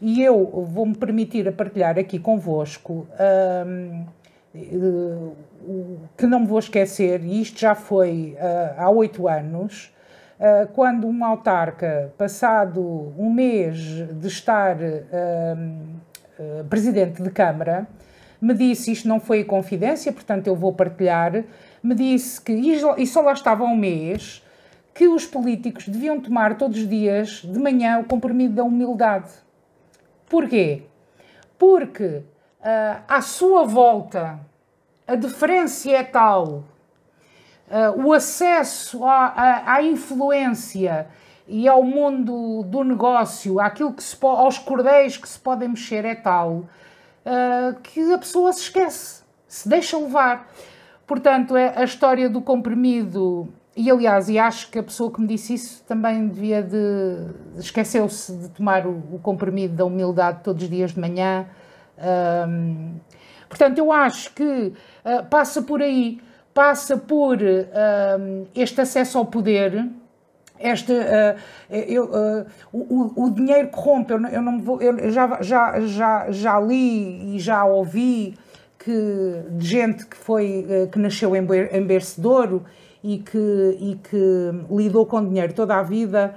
E eu vou-me permitir a partilhar aqui convosco um, que não me vou esquecer, e isto já foi uh, há oito anos, quando um autarca, passado um mês de estar presidente de Câmara, me disse, isto não foi confidência, portanto eu vou partilhar, me disse que, e só lá estava um mês, que os políticos deviam tomar todos os dias de manhã o comprimido da humildade. Porquê? Porque uh, à sua volta a diferença é tal, uh, o acesso à, à, à, influência e ao mundo do negócio, àquilo que se aos cordéis que se podem mexer é tal uh, que a pessoa se esquece, se deixa levar. Portanto, é a história do comprimido, e aliás, e acho que a pessoa que me disse isso também devia de. esqueceu-se de tomar o, o, comprimido da humildade todos os dias de manhã. Um, portanto, eu acho que uh, passa por aí, passa por uh, este acesso ao poder, este, uh, eu, uh, o, o, dinheiro corrompe, eu, eu não vou, eu já, já, já, já li e já ouvi que, de gente que, foi, que nasceu em, em berço de ouro e que, e que lidou com dinheiro toda a vida,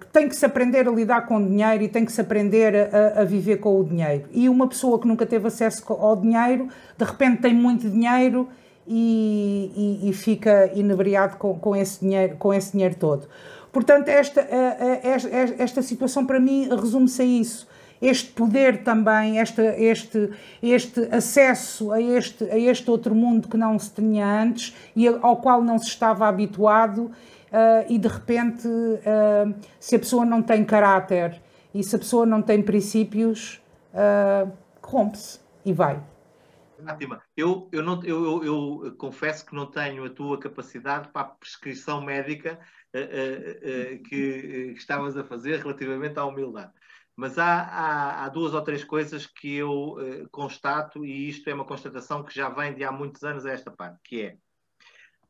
que tem que se aprender a lidar com dinheiro e tem que se aprender a, a, viver com o dinheiro. E uma pessoa que nunca teve acesso ao dinheiro, de repente tem muito dinheiro e, e, e fica inebriado com, com, esse dinheiro, com esse dinheiro todo. Portanto, esta, esta, esta situação para mim resume-se a isso. Este poder também, este, este, este acesso a este, a este outro mundo que não se tinha antes e ao qual não se estava habituado, uh, e de repente, uh, se a pessoa não tem caráter e se a pessoa não tem princípios, uh, corrompe-se e vai. Fátima, eu, eu, não, eu, eu, eu, confesso que não tenho a tua capacidade para a prescrição médica uh, uh, uh, que estavas a fazer relativamente à humildade. Mas há, há, há duas ou três coisas que eu constato, e isto é uma constatação que já vem de há muitos anos a esta parte, que é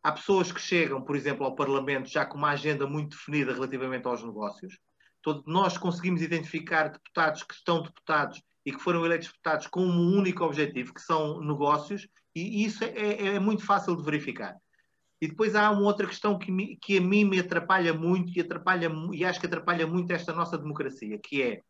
há pessoas que chegam, por exemplo, ao Parlamento já com uma agenda muito definida relativamente aos negócios. Todos nós conseguimos identificar deputados que estão deputados e que foram eleitos deputados com um único objetivo, que são negócios, e isso é, é, é muito fácil de verificar. E depois há uma outra questão que, me, que a mim me atrapalha muito e, atrapalha, e acho que atrapalha muito esta nossa democracia, que é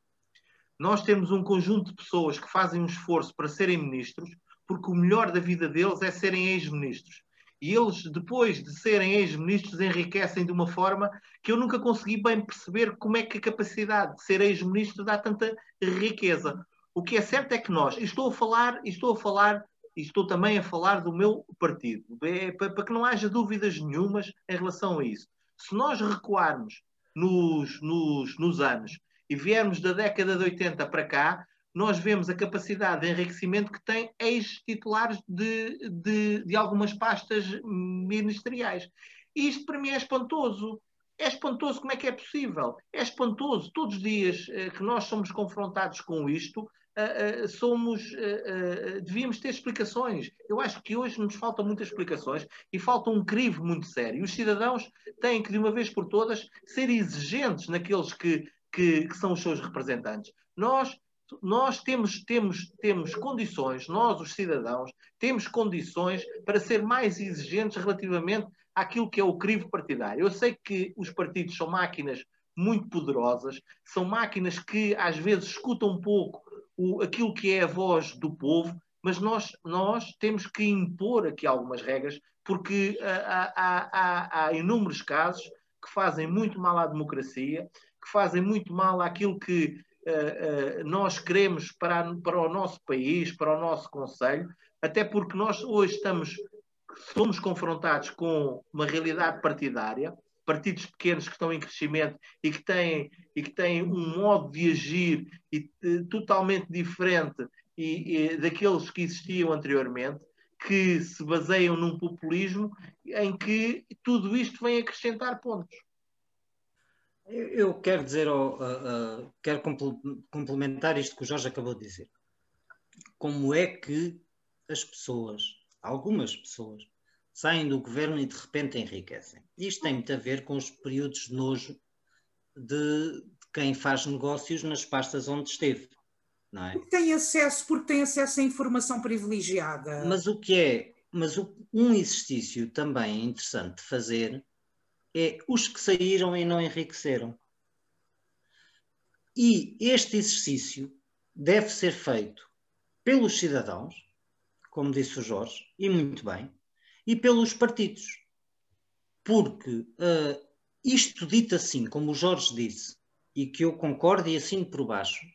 nós temos um conjunto de pessoas que fazem um esforço para serem ministros, porque o melhor da vida deles é serem ex-ministros. E eles, depois de serem ex-ministros, enriquecem de uma forma que eu nunca consegui bem perceber como é que a capacidade de ser ex-ministro dá tanta riqueza. O que é certo é que nós, estou a falar, estou a falar, e estou também a falar do meu partido, é, para, para que não haja dúvidas nenhumas em relação a isso. Se nós recuarmos nos, nos, nos anos e viermos da década de 80 para cá, nós vemos a capacidade de enriquecimento que tem ex-titulares de, de, de, algumas pastas ministeriais. E isto para mim é espantoso. É espantoso como é que é possível. É espantoso. Todos os dias eh, que nós somos confrontados com isto, uh, somos, uh, devíamos ter explicações. Eu acho que hoje nos faltam muitas explicações e falta um crivo muito sério. Os cidadãos têm que, de uma vez por todas, ser exigentes naqueles que, que, que são os seus representantes. Nós nós temos, temos, temos condições, nós, os cidadãos, temos condições para ser mais exigentes relativamente àquilo que é o crivo partidário. Eu sei que os partidos são máquinas muito poderosas, são máquinas que às vezes escutam um pouco o, aquilo que é a voz do povo, mas nós, nós temos que impor aqui algumas regras, porque há, há, há, há inúmeros casos que fazem muito mal à democracia, que fazem muito mal àquilo que nós queremos para, para o nosso país, para o nosso Conselho, até porque nós hoje estamos, somos confrontados com uma realidade partidária, partidos pequenos que estão em crescimento e que têm, e que têm um modo de agir e, uh, totalmente diferente e, e, daqueles que existiam anteriormente, que se baseiam num populismo em que tudo isto vem acrescentar pontos. Eu quero dizer, uh, uh, quero complementar isto que o Jorge acabou de dizer. Como é que as pessoas, algumas pessoas, saem do governo e de repente enriquecem? Isto tem muito a ver com os períodos de nojo de, quem faz negócios nas pastas onde esteve. Não é? Tem acesso, porque tem acesso à informação privilegiada. Mas o que é, mas o, um exercício também interessante de fazer é os que saíram e não enriqueceram. E este exercício deve ser feito pelos cidadãos, como disse o Jorge, e muito bem, e pelos partidos. Porque uh, isto dito assim, como o Jorge disse, e que eu concordo e assino por baixo,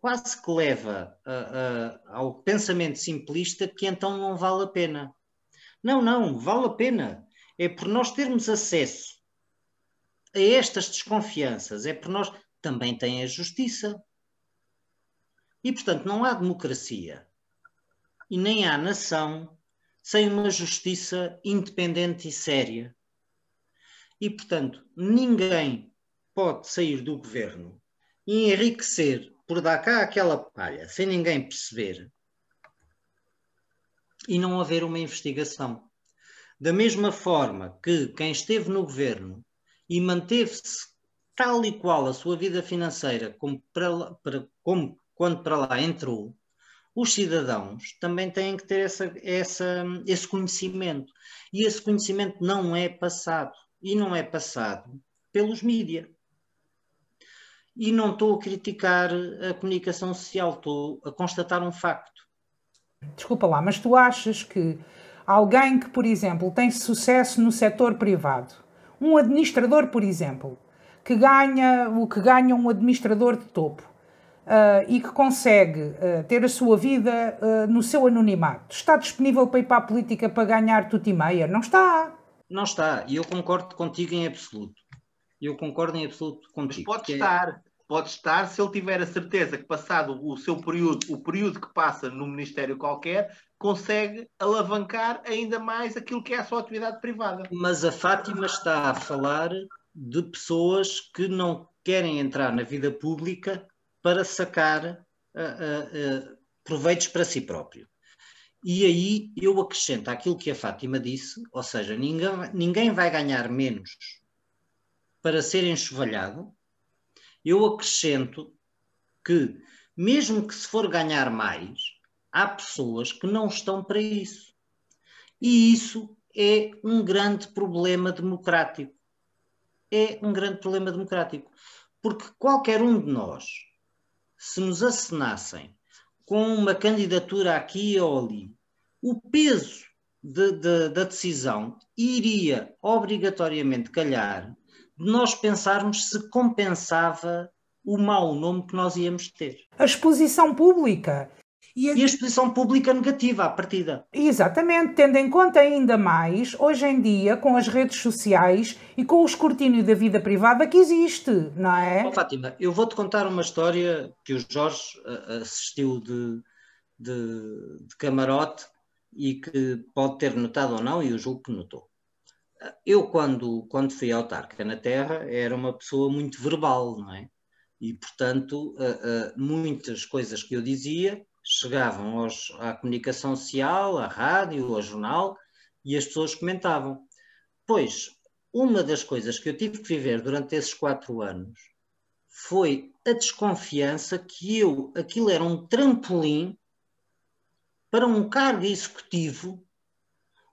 quase que leva uh, uh, ao pensamento simplista que então não vale a pena. Não, não, vale a pena é por nós termos acesso a estas desconfianças, é por nós. Também tem a justiça. E, portanto, não há democracia e nem há nação sem uma justiça independente e séria. E, portanto, ninguém pode sair do governo e enriquecer por dar cá aquela palha sem ninguém perceber e não haver uma investigação. Da mesma forma que quem esteve no governo e manteve-se tal e qual a sua vida financeira como, para, para, como quando para lá entrou, os cidadãos também têm que ter essa, essa, esse conhecimento. E esse conhecimento não é passado. E não é passado pelos mídias. E não estou a criticar a comunicação social, estou a constatar um facto. Desculpa lá, mas tu achas que alguém que, por exemplo, tem sucesso no setor privado, um administrador, por exemplo, que ganha o que ganha um administrador de topo uh, e que consegue uh, ter a sua vida uh, no seu anonimato, está disponível para ir para a política para ganhar tudo e meia? Não está. Não está, e eu concordo contigo em absoluto. Eu concordo em absoluto contigo. Mas pode estar. É pode estar se ele tiver a certeza que passado o seu período, o período que passa no ministério qualquer, consegue alavancar ainda mais aquilo que é a sua atividade privada. Mas a Fátima está a falar de pessoas que não querem entrar na vida pública para sacar uh, uh, uh, proveitos para si próprio. E aí eu acrescento aquilo que a Fátima disse, ou seja, ninguém, ninguém vai ganhar menos para ser enxovalhado eu acrescento que, mesmo que se for ganhar mais, há pessoas que não estão para isso. E isso é um grande problema democrático. É um grande problema democrático. Porque qualquer um de nós, se nos acenassem com uma candidatura aqui ou ali, o peso de, de, da decisão iria obrigatoriamente calhar de nós pensarmos se compensava o mau nome que nós íamos ter. A exposição pública. E a... e a, exposição pública negativa à partida. Exatamente, tendo em conta ainda mais, hoje em dia, com as redes sociais e com o escrutínio da vida privada que existe, não é? Oh, Fátima, eu vou-te contar uma história que o Jorge uh, assistiu de, de, de camarote e que pode ter notado ou não, e eu julgo que notou eu, quando, quando fui autarca na Terra, era uma pessoa muito verbal, não é? E, portanto, uh, uh, muitas coisas que eu dizia chegavam aos, à comunicação social, à rádio, ao jornal, e as pessoas comentavam. Pois, uma das coisas que eu tive que viver durante esses quatro anos foi a desconfiança que eu, aquilo era um trampolim para um cargo executivo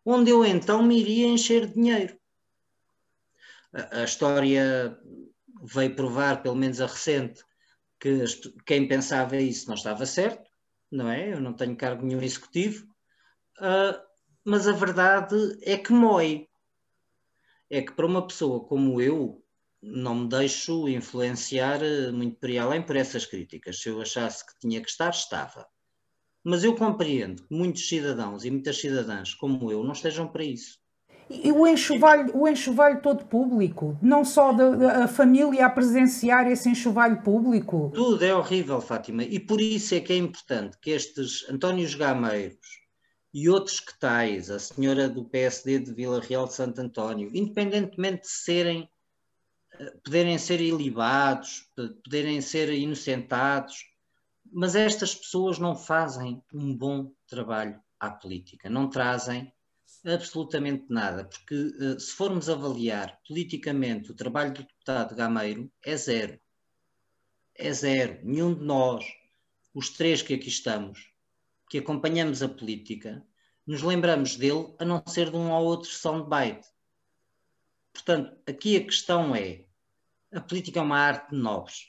onde eu então me iria encher de dinheiro. A, a história veio provar, pelo menos a recente, que quem pensava isso não estava certo, não é? Eu não tenho cargo nenhum executivo, uh, mas a verdade é que mói. É que para uma pessoa como eu, não me deixo influenciar eh, muito por aí além por essas críticas. Se eu achasse que tinha que estar, estava. Mas eu compreendo que muitos cidadãos e muitas cidadãs como eu não estejam para isso. E o enxovalho, o enxovalho todo público, não só da, da família a presenciar esse enxovalho público. Tudo é horrível, Fátima, e por isso é que é importante que estes Antónios Gameiros e outros que tais, a senhora do PSD de Vila Real de Santo António, independentemente de serem poderem ser ilibados, poderem ser inocentados, mas estas pessoas não fazem um bom trabalho à política, não trazem absolutamente nada, porque eh, se formos avaliar politicamente o trabalho do deputado Gameiro, é zero. É zero. Nenhum de nós, os três que aqui estamos, que acompanhamos a política, nos lembramos dele a não ser de um ou outro soundbite. Portanto, aqui a questão é: a política é uma arte de nobres.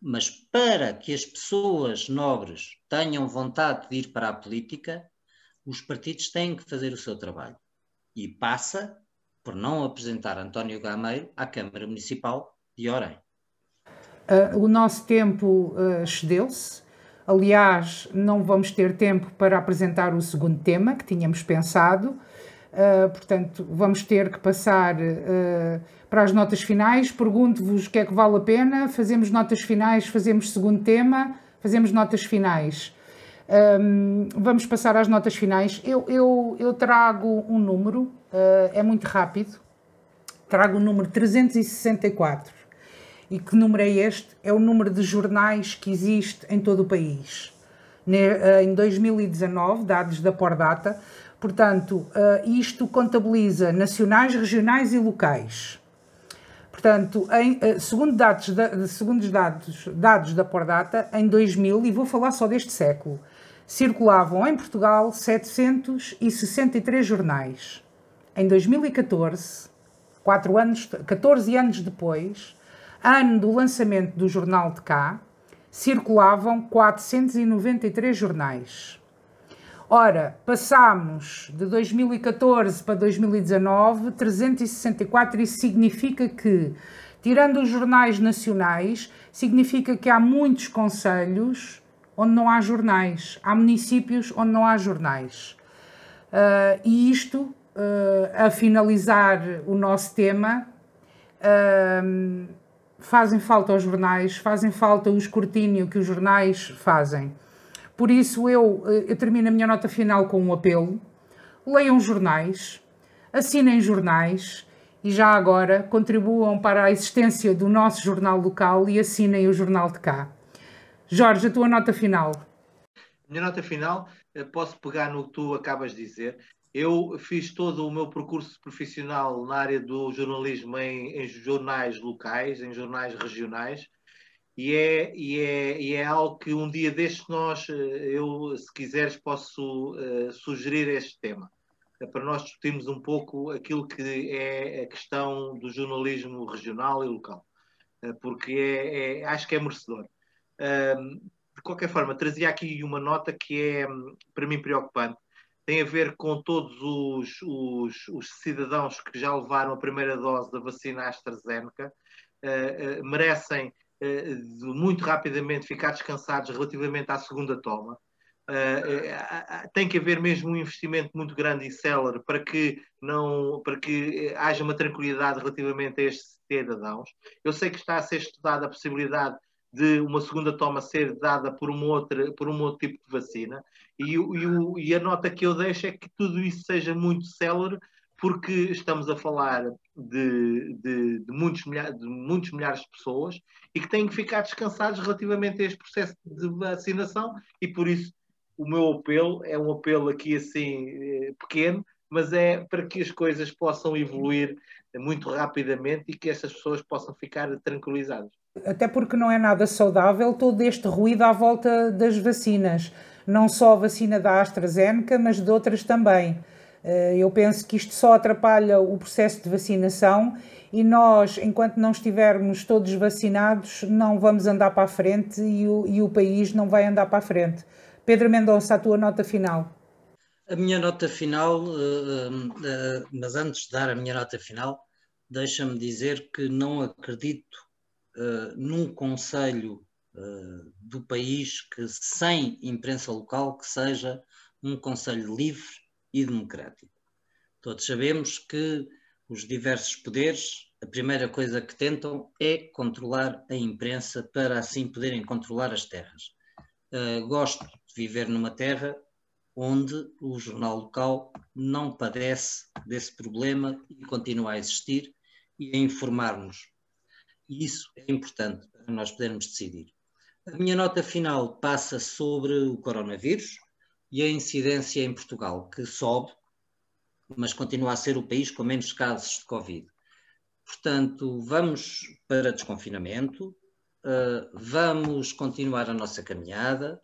Mas para que as pessoas nobres tenham vontade de ir para a política, os partidos têm que fazer o seu trabalho. E passa por não apresentar António Gameiro à Câmara Municipal de Orem. Uh, o nosso tempo uh, excedeu-se. Aliás, não vamos ter tempo para apresentar o segundo tema que tínhamos pensado. Uh, portanto, vamos ter que passar uh, para as notas finais. Pergunto-vos o que é que vale a pena. Fazemos notas finais, fazemos segundo tema, fazemos notas finais. Um, vamos passar às notas finais. Eu, eu, eu trago um número, uh, é muito rápido. Trago o número 364. E que número é este? É o número de jornais que existe em todo o país. Em 2019, dados da Pordata, Portanto, uh, isto contabiliza nacionais, regionais e locais. Portanto, em, uh, segundo, dados da, segundo dados, dados da Pordata, em 2000, e vou falar só deste século, circulavam em Portugal 763 jornais. Em 2014, 4 anos, 14 anos depois, ano do lançamento do Jornal de Cá, circulavam 493 jornais. Ora, passámos de 2014 para 2019, 364, isso significa que, tirando os jornais nacionais, significa que há muitos conselhos onde não há jornais, há municípios onde não há jornais. Uh, e isto, uh, a finalizar o nosso tema, uh, fazem falta os jornais, fazem falta o escrutínio que os jornais fazem. Por isso, eu, eu termino a minha nota final com um apelo: leiam jornais, assinem jornais e já agora contribuam para a existência do nosso jornal local e assinem o jornal de cá. Jorge, a tua nota final. Minha nota final, eh, posso pegar no que tu acabas de dizer. Eu fiz todo o meu percurso profissional na área do jornalismo em, em jornais locais, em jornais regionais, e é, e, é, e é algo que um dia destes nós, eh, eu, se quiseres, posso uh, sugerir este tema, é para nós discutirmos um pouco aquilo que é a questão do jornalismo regional e local, porque é, é, acho que é merecedor. Uh, de qualquer forma, trazia aqui uma nota que é, para mim, preocupante. Tem a ver com todos os, os, os cidadãos que já levaram a primeira dose da vacina AstraZeneca, merecem eh, de muito rapidamente ficar descansados relativamente à segunda toma. Uh, tem que haver mesmo um investimento muito grande e célere para que não para que haja uma tranquilidade relativamente a estes cidadãos. Eu sei que está a ser estudada a possibilidade de uma segunda toma ser dada por um outro, por um outro tipo de vacina e, e, e a nota que eu deixo é que tudo isso seja muito célere porque estamos a falar de, de, de, muitos milhares, de muitos milhares de pessoas e que têm que ficar descansados relativamente a este processo de vacinação e por isso o meu apelo é um apelo aqui assim eh, pequeno, mas é para que as coisas possam evoluir muito rapidamente e que essas pessoas possam ficar tranquilizadas. Até porque não é nada saudável todo este ruído à volta das vacinas. Não só a vacina da AstraZeneca, mas de outras também. Eh, eu penso que isto só atrapalha o processo de vacinação e nós, enquanto não estivermos todos vacinados, não vamos andar para a frente e o, e o país não vai andar para a frente. Pedro Mendonça, a tua nota final. A minha nota final, uh, uh, mas antes de dar a minha nota final, deixa-me dizer que não acredito uh, num conselho do país que sem imprensa local que seja um conselho livre e democrático. Todos sabemos que os diversos poderes, a primeira coisa que tentam é controlar a imprensa para assim poderem controlar as terras. gosto de viver numa terra onde o jornal local não padece desse problema e continua a existir e a informar-nos. E isso é importante para nós podermos decidir. A minha nota final passa sobre o coronavírus e a incidência em Portugal, que sobe, mas continua a ser o país com menos casos de Covid. Portanto, vamos para desconfinamento, uh, vamos continuar a nossa caminhada,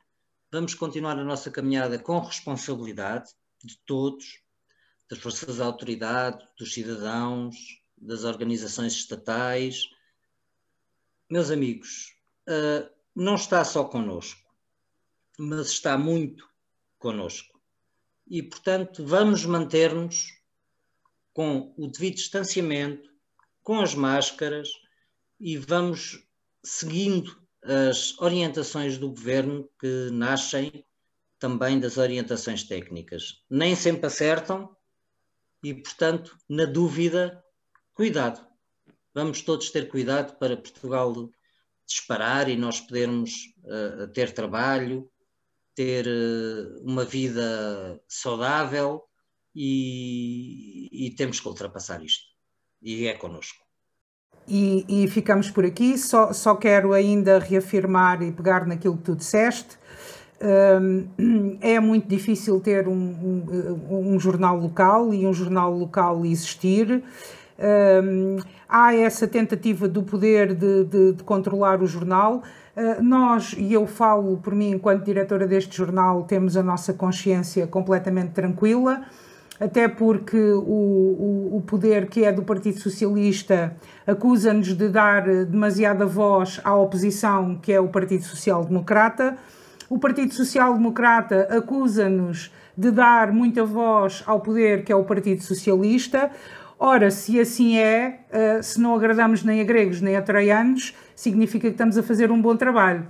vamos continuar a nossa caminhada com responsabilidade de todos, das forças da autoridade, dos cidadãos, das organizações estatais. Meus amigos, uh, não está só connosco, mas está muito connosco. E, portanto, vamos manter-nos com o devido distanciamento, com as máscaras e vamos seguindo as orientações do governo que nascem também das orientações técnicas. Nem sempre acertam e, portanto, na dúvida, cuidado. Vamos todos ter cuidado para Portugal disparar e nós podermos uh, ter trabalho, ter uh, uma vida saudável e, e temos que ultrapassar isto. E é connosco. E, e, ficamos por aqui. Só, só quero ainda reafirmar e pegar naquilo que tu disseste. Um, é muito difícil ter um, um, um, jornal local e um jornal local existir. Há essa tentativa do poder de, de, de controlar o jornal. Uh, nós, e eu falo por mim enquanto diretora deste jornal, temos a nossa consciência completamente tranquila até porque o, o, o poder que é do Partido Socialista acusa-nos de dar demasiada voz à oposição, que é o Partido Social Democrata. O Partido Social Democrata acusa-nos de dar muita voz ao poder, que é o Partido Socialista. Ora, se assim é, eh, se não agradamos nem a gregos nem a troianos, significa que estamos a fazer um bom trabalho.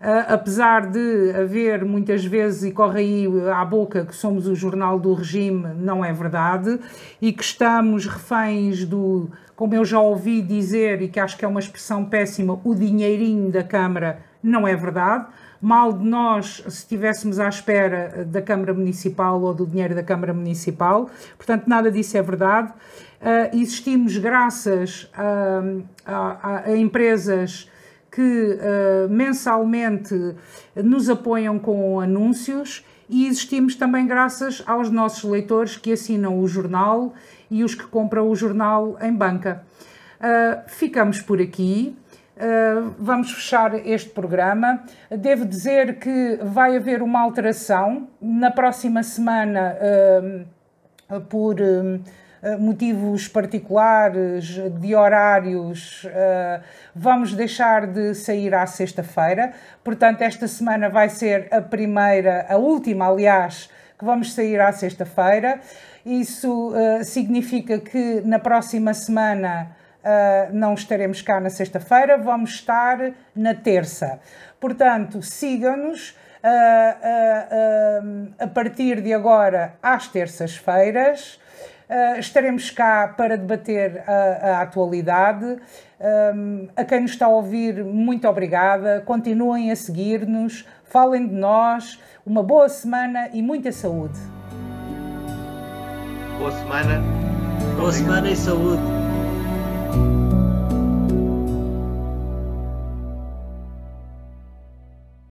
Uh, apesar de haver muitas vezes, e corre aí à boca, que somos o jornal do regime, não é verdade, e que estamos reféns do, como eu já ouvi dizer, e que acho que é uma expressão péssima, o dinheirinho da Câmara, não é verdade. Mal de nós se estivéssemos à espera da Câmara Municipal ou do dinheiro da Câmara Municipal, portanto, nada disso é verdade. Uh, existimos graças a, a, a empresas que uh, mensalmente nos apoiam com anúncios e existimos também graças aos nossos leitores que assinam o jornal e os que compram o jornal em banca. Uh, ficamos por aqui. Uh, vamos fechar este programa. Devo dizer que vai haver uma alteração na próxima semana por motivos particulares, de horários, eh, vamos deixar de sair à sexta-feira. Portanto, esta semana vai ser a primeira, a última, aliás, que vamos sair à sexta-feira. Isso uh, significa que na próxima semana uh, não estaremos cá na sexta-feira, vamos estar na terça. Portanto, sigam-nos uh, a partir de agora às terças-feiras. Uh, estaremos cá para debater a, a atualidade. Um, a quem nos está a ouvir, muito obrigada. Continuem a seguir-nos, falem de nós. Uma boa semana e muita saúde. Boa semana. Boa semana e saúde.